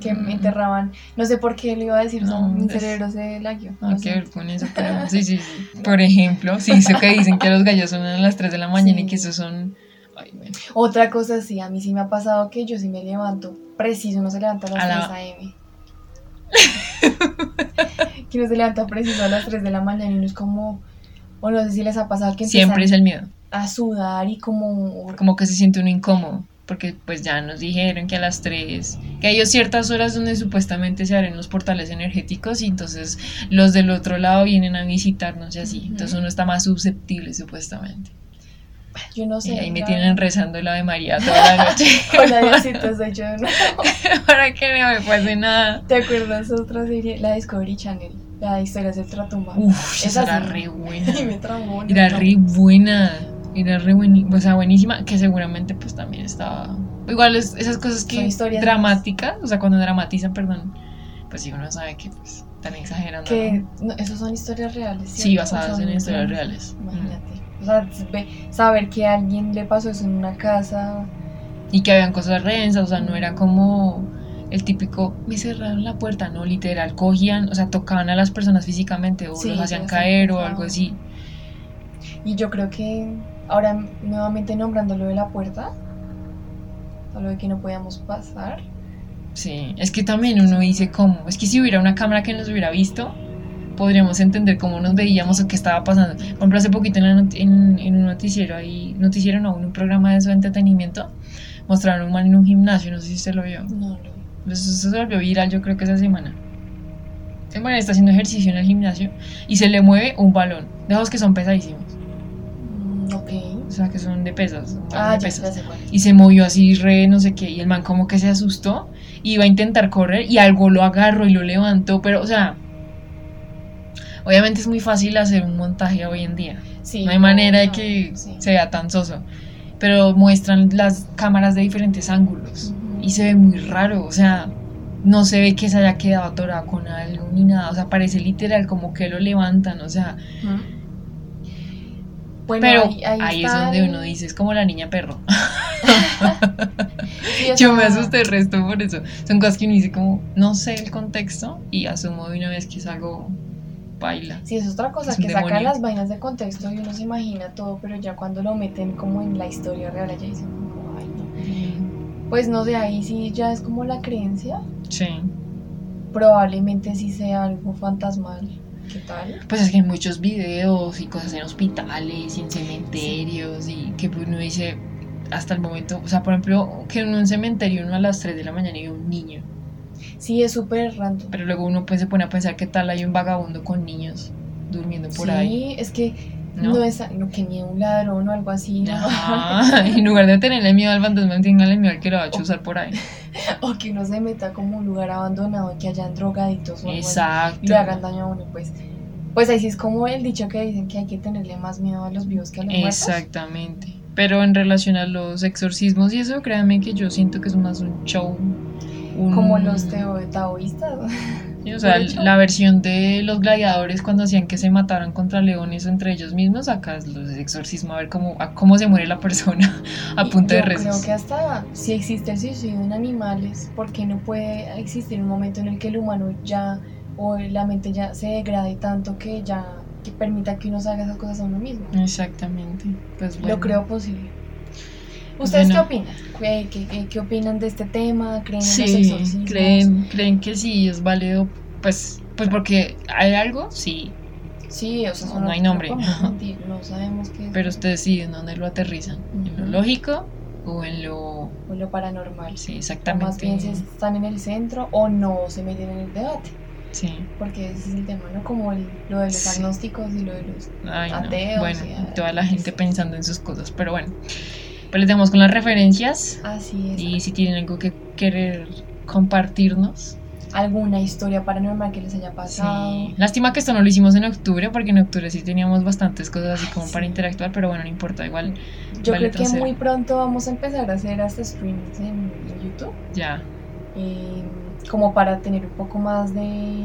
B: que
A: Mm.
B: me enterraban. No sé por qué lo iba a decir,
A: No,
B: mi
A: es-
B: cerebro se.
A: No,
B: no
A: que ver con eso, pero sí, sí, sí. Por ejemplo, sí, eso que dicen que los gallos son a las 3 de la mañana y que esos son... Ay, bueno.
B: Otra cosa, sí, a mí sí me ha pasado que yo sí me levanto preciso, no se levanta a las
A: A la-
B: 3 a.m. que no se levanta preciso a las 3 de la mañana y no es como, o no sé si les ha pasado que
A: Siempre es el miedo.
B: a sudar y como,
A: Como que se siente uno incómodo. Porque pues ya nos dijeron que a las 3, que hay ciertas horas donde supuestamente se abren los portales energéticos y entonces los del otro lado vienen a visitarnos y así. Entonces uno está más susceptible supuestamente.
B: Yo no sé.
A: Y ahí me tienen rezando la de María toda la noche.
B: Con la Diosito soy yo, ¿no?
A: para que no me pase nada.
B: ¿Te acuerdas de otra serie? La Discovery Channel. La de historias de Ultratumba.
A: Uf, esa era re buena.
B: Y me traumó. me
A: Era re buena. Era re buenísima. O sea, buenísima. Que seguramente pues también estaba. Igual es- esas cosas que dramáticas. O sea, cuando dramatizan, perdón. Pues sí, uno sabe que pues están exagerando.
B: Que
A: ¿no?
B: no, esos son historias reales.
A: Sí, basadas en historias reales.
B: Imagínate. O sea, saber que a alguien le pasó eso en una casa.
A: Y que habían cosas rehensas, o sea, no era como el típico, me cerraron la puerta, no, literal, cogían, o sea, tocaban a las personas físicamente o
B: Sí,
A: los hacían caer o algo así.
B: Y yo creo que ahora nuevamente nombrando lo de la puerta, a lo de que no podíamos pasar.
A: Sí, es que también uno dice cómo, es que si hubiera una cámara que nos hubiera visto, podríamos entender cómo nos veíamos o qué estaba pasando. Por ejemplo, hace poquito en, la en, en un noticiero ahí, noticiero no, en un programa de de entretenimiento, mostraron un man en un gimnasio, no sé si usted lo vio.
B: No, no.
A: Eso, eso se volvió viral yo creo que esa semana. El man está haciendo ejercicio en el gimnasio y se le mueve un balón, de esos que son pesadísimos.
B: Mm, ok.
A: O sea, que son de pesas.
B: Ah,
A: de
B: ya, ya
A: pesas.
B: cuál.
A: Y se movió así re no sé qué. Y el man como que se asustó. Iba a intentar correr y algo lo agarró y lo levantó. Pero, o sea, obviamente es muy fácil hacer un montaje hoy en día.
B: Sí,
A: no hay manera de que
B: sí.
A: se vea tan soso. Pero muestran las cámaras de diferentes ángulos. Y se ve muy raro. O sea, no se ve que se haya quedado atorado con algo ni nada. O sea, parece literal como que lo levantan. O sea.
B: Bueno,
A: pero
B: ahí, ahí
A: ahí es donde
B: el-
A: uno dice, es como la niña perro.
B: Sí,
A: Yo me asusté el resto por eso. Son cosas que uno dice como, no sé el contexto y asumo de una vez que es algo baila.
B: Sí, es otra cosa,
A: Es
B: que sacan las vainas de contexto y uno se imagina todo, pero ya cuando lo meten como en la historia real, ya dicen como, ay, no. Pues no sé, ahí sí ya es como la creencia.
A: Sí.
B: Probablemente sí sea algo fantasmal. ¿Qué tal?
A: Pues es que hay muchos videos y cosas en hospitales y en cementerios y que uno dice hasta el momento, o sea, por ejemplo, que en un cementerio uno a las 3 de la mañana y ve un niño,
B: Sí, es súper random.
A: pero luego uno pues se pone a pensar qué tal hay un vagabundo con niños durmiendo por
B: sí,
A: ahí,
B: es que
A: ¿no?
B: no, es no, que ni un ladrón o algo así, ¿no?
A: Ajá, en lugar de tenerle miedo al fantasma, tenganle miedo al que lo va a chuzar por ahí.
B: o que uno se meta como un lugar abandonado y que hayan drogaditos o algo así
A: Exacto.
B: y le hagan daño a uno, pues. Pues ahí sí es como el dicho que dicen que hay que tenerle más miedo a los vivos que a los muertos.
A: Exactamente. Pero en relación a los exorcismos y eso, créanme que yo siento que es más un show. Un-
B: Como los taoístas.
A: Sí, o sea, la versión de los gladiadores cuando hacían que se mataran contra leones entre ellos mismos, acá es los exorcismos, a ver cómo, a cómo se muere la persona a
B: Y
A: punta de
B: yo
A: rezos.
B: creo que hasta si existe el suicidio en animales, ¿por qué no puede existir un momento en el que el humano ya o la mente ya se degrade tanto que ya que permita que uno haga esas cosas a uno mismo?
A: Exactamente. Pues bueno.
B: Lo creo posible. ¿Ustedes
A: Bueno.
B: qué opinan? ¿Qué, qué, qué- opinan de este tema? ¿Creen en los
A: Sí,
B: exorcismos?
A: creen, creen que sí es válido, pues, pues porque hay algo, sí,
B: Sí, o sea, eso
A: No hay nombre.
B: mentir, no sabemos qué es
A: pero ustedes sí, ¿en dónde lo aterrizan? ¿En lo lógico o en lo...
B: o lo paranormal.
A: Sí,
B: O
A: exactamente.
B: más bien si están en el centro o no se meten en el debate.
A: Sí.
B: Porque ese es el tema, ¿no? Como el- lo de los
A: Sí.
B: agnósticos y lo de los...
A: Ay, no.
B: Ateos
A: Bueno,
B: y
A: toda la gente pensando en sus cosas, pero bueno. Pues les dejamos con las referencias
B: Así es.
A: y si tienen algo que querer compartirnos.
B: Alguna historia paranormal que les haya pasado.
A: Sí. Lástima que esto no lo hicimos en octubre, porque en octubre sí teníamos bastantes cosas así como
B: Sí.
A: para interactuar, pero bueno, no importa, igual
B: Yo
A: Vale
B: creo que muy pronto vamos a empezar a hacer hasta streams en, en YouTube.
A: ya.
B: eh, como para tener un poco más de...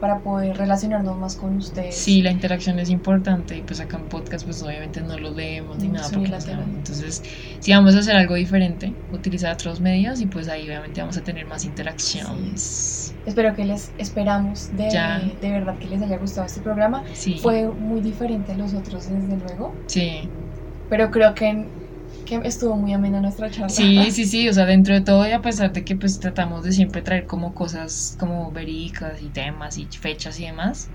B: para poder relacionarnos más con ustedes.
A: Sí, la interacción es importante y pues acá en podcast pues obviamente no los leemos ni
B: No,
A: nada porque no sabemos. Entonces, si vamos a hacer algo diferente, utilizar otros medios y pues ahí obviamente vamos a tener más interacciones.
B: Espero que les esperamos de,
A: Ya.
B: de verdad que les haya gustado este programa.
A: Sí.
B: Fue muy diferente a los otros, desde luego.
A: Sí.
B: Pero creo que, que estuvo muy amena nuestra charla.
A: Sí, sí, sí, o sea, dentro de todo y a pesar de que pues tratamos de siempre traer como cosas como verídicas y temas y fechas y demás,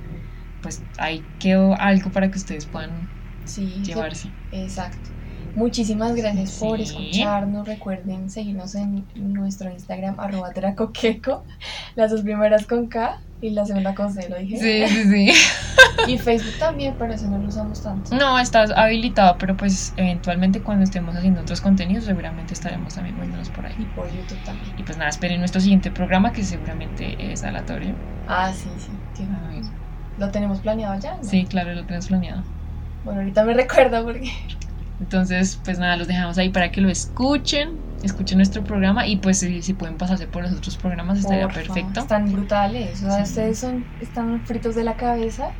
A: pues ahí quedó algo para que ustedes puedan
B: Sí, sí,
A: llevarse.
B: exacto. Muchísimas gracias por
A: Sí.
B: escucharnos. Recuerden seguirnos en nuestro Instagram, arroba dracoqueco. Las dos primeras con K y la segunda con C, lo dije.
A: Sí, sí, sí.
B: Y Facebook también, pero eso no lo usamos tanto.
A: No, estás habilitado, pero pues eventualmente cuando estemos haciendo otros contenidos seguramente estaremos también viéndonos por
B: Y
A: ahí.
B: por YouTube también.
A: Y pues nada, esperen nuestro siguiente programa que seguramente es aleatorio.
B: Ah, sí, sí.
A: Ay,
B: Lo tenemos planeado ya. ¿no?
A: Sí, claro, lo tenemos planeado.
B: Bueno, ahorita me recuerda porque.
A: Entonces, pues nada, los dejamos ahí para que lo escuchen, escuchen nuestro programa y pues si, si pueden pasarse por los otros programas estaría
B: Porfa,
A: perfecto.
B: Están brutales. O sea,
A: Sí.
B: ustedes son, están fritos de la cabeza.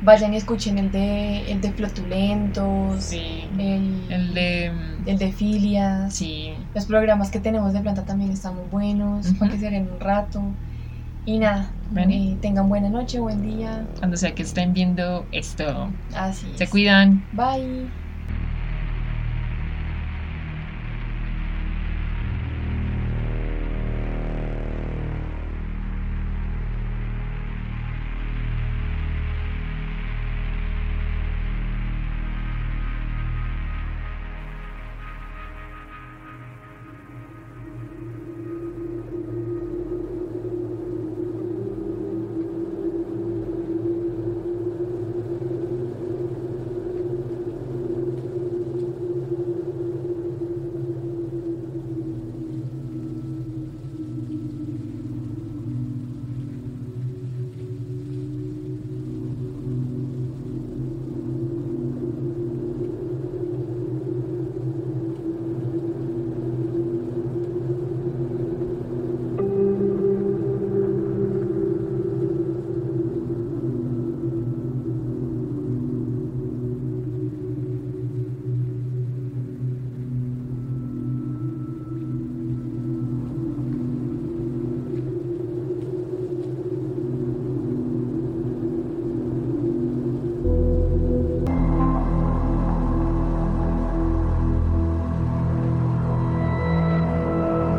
B: Vayan y escuchen el de, el de Flotulentos,
A: Sí.
B: el,
A: El de...
B: el de Filias.
A: Sí.
B: Los programas que tenemos de planta también están muy buenos,
A: Ujú.
B: para que se den un rato. Y nada, eh, tengan buena noche, buen día.
A: Cuando sea que estén viendo esto.
B: Así
A: Se
B: es.
A: cuidan.
B: Bye.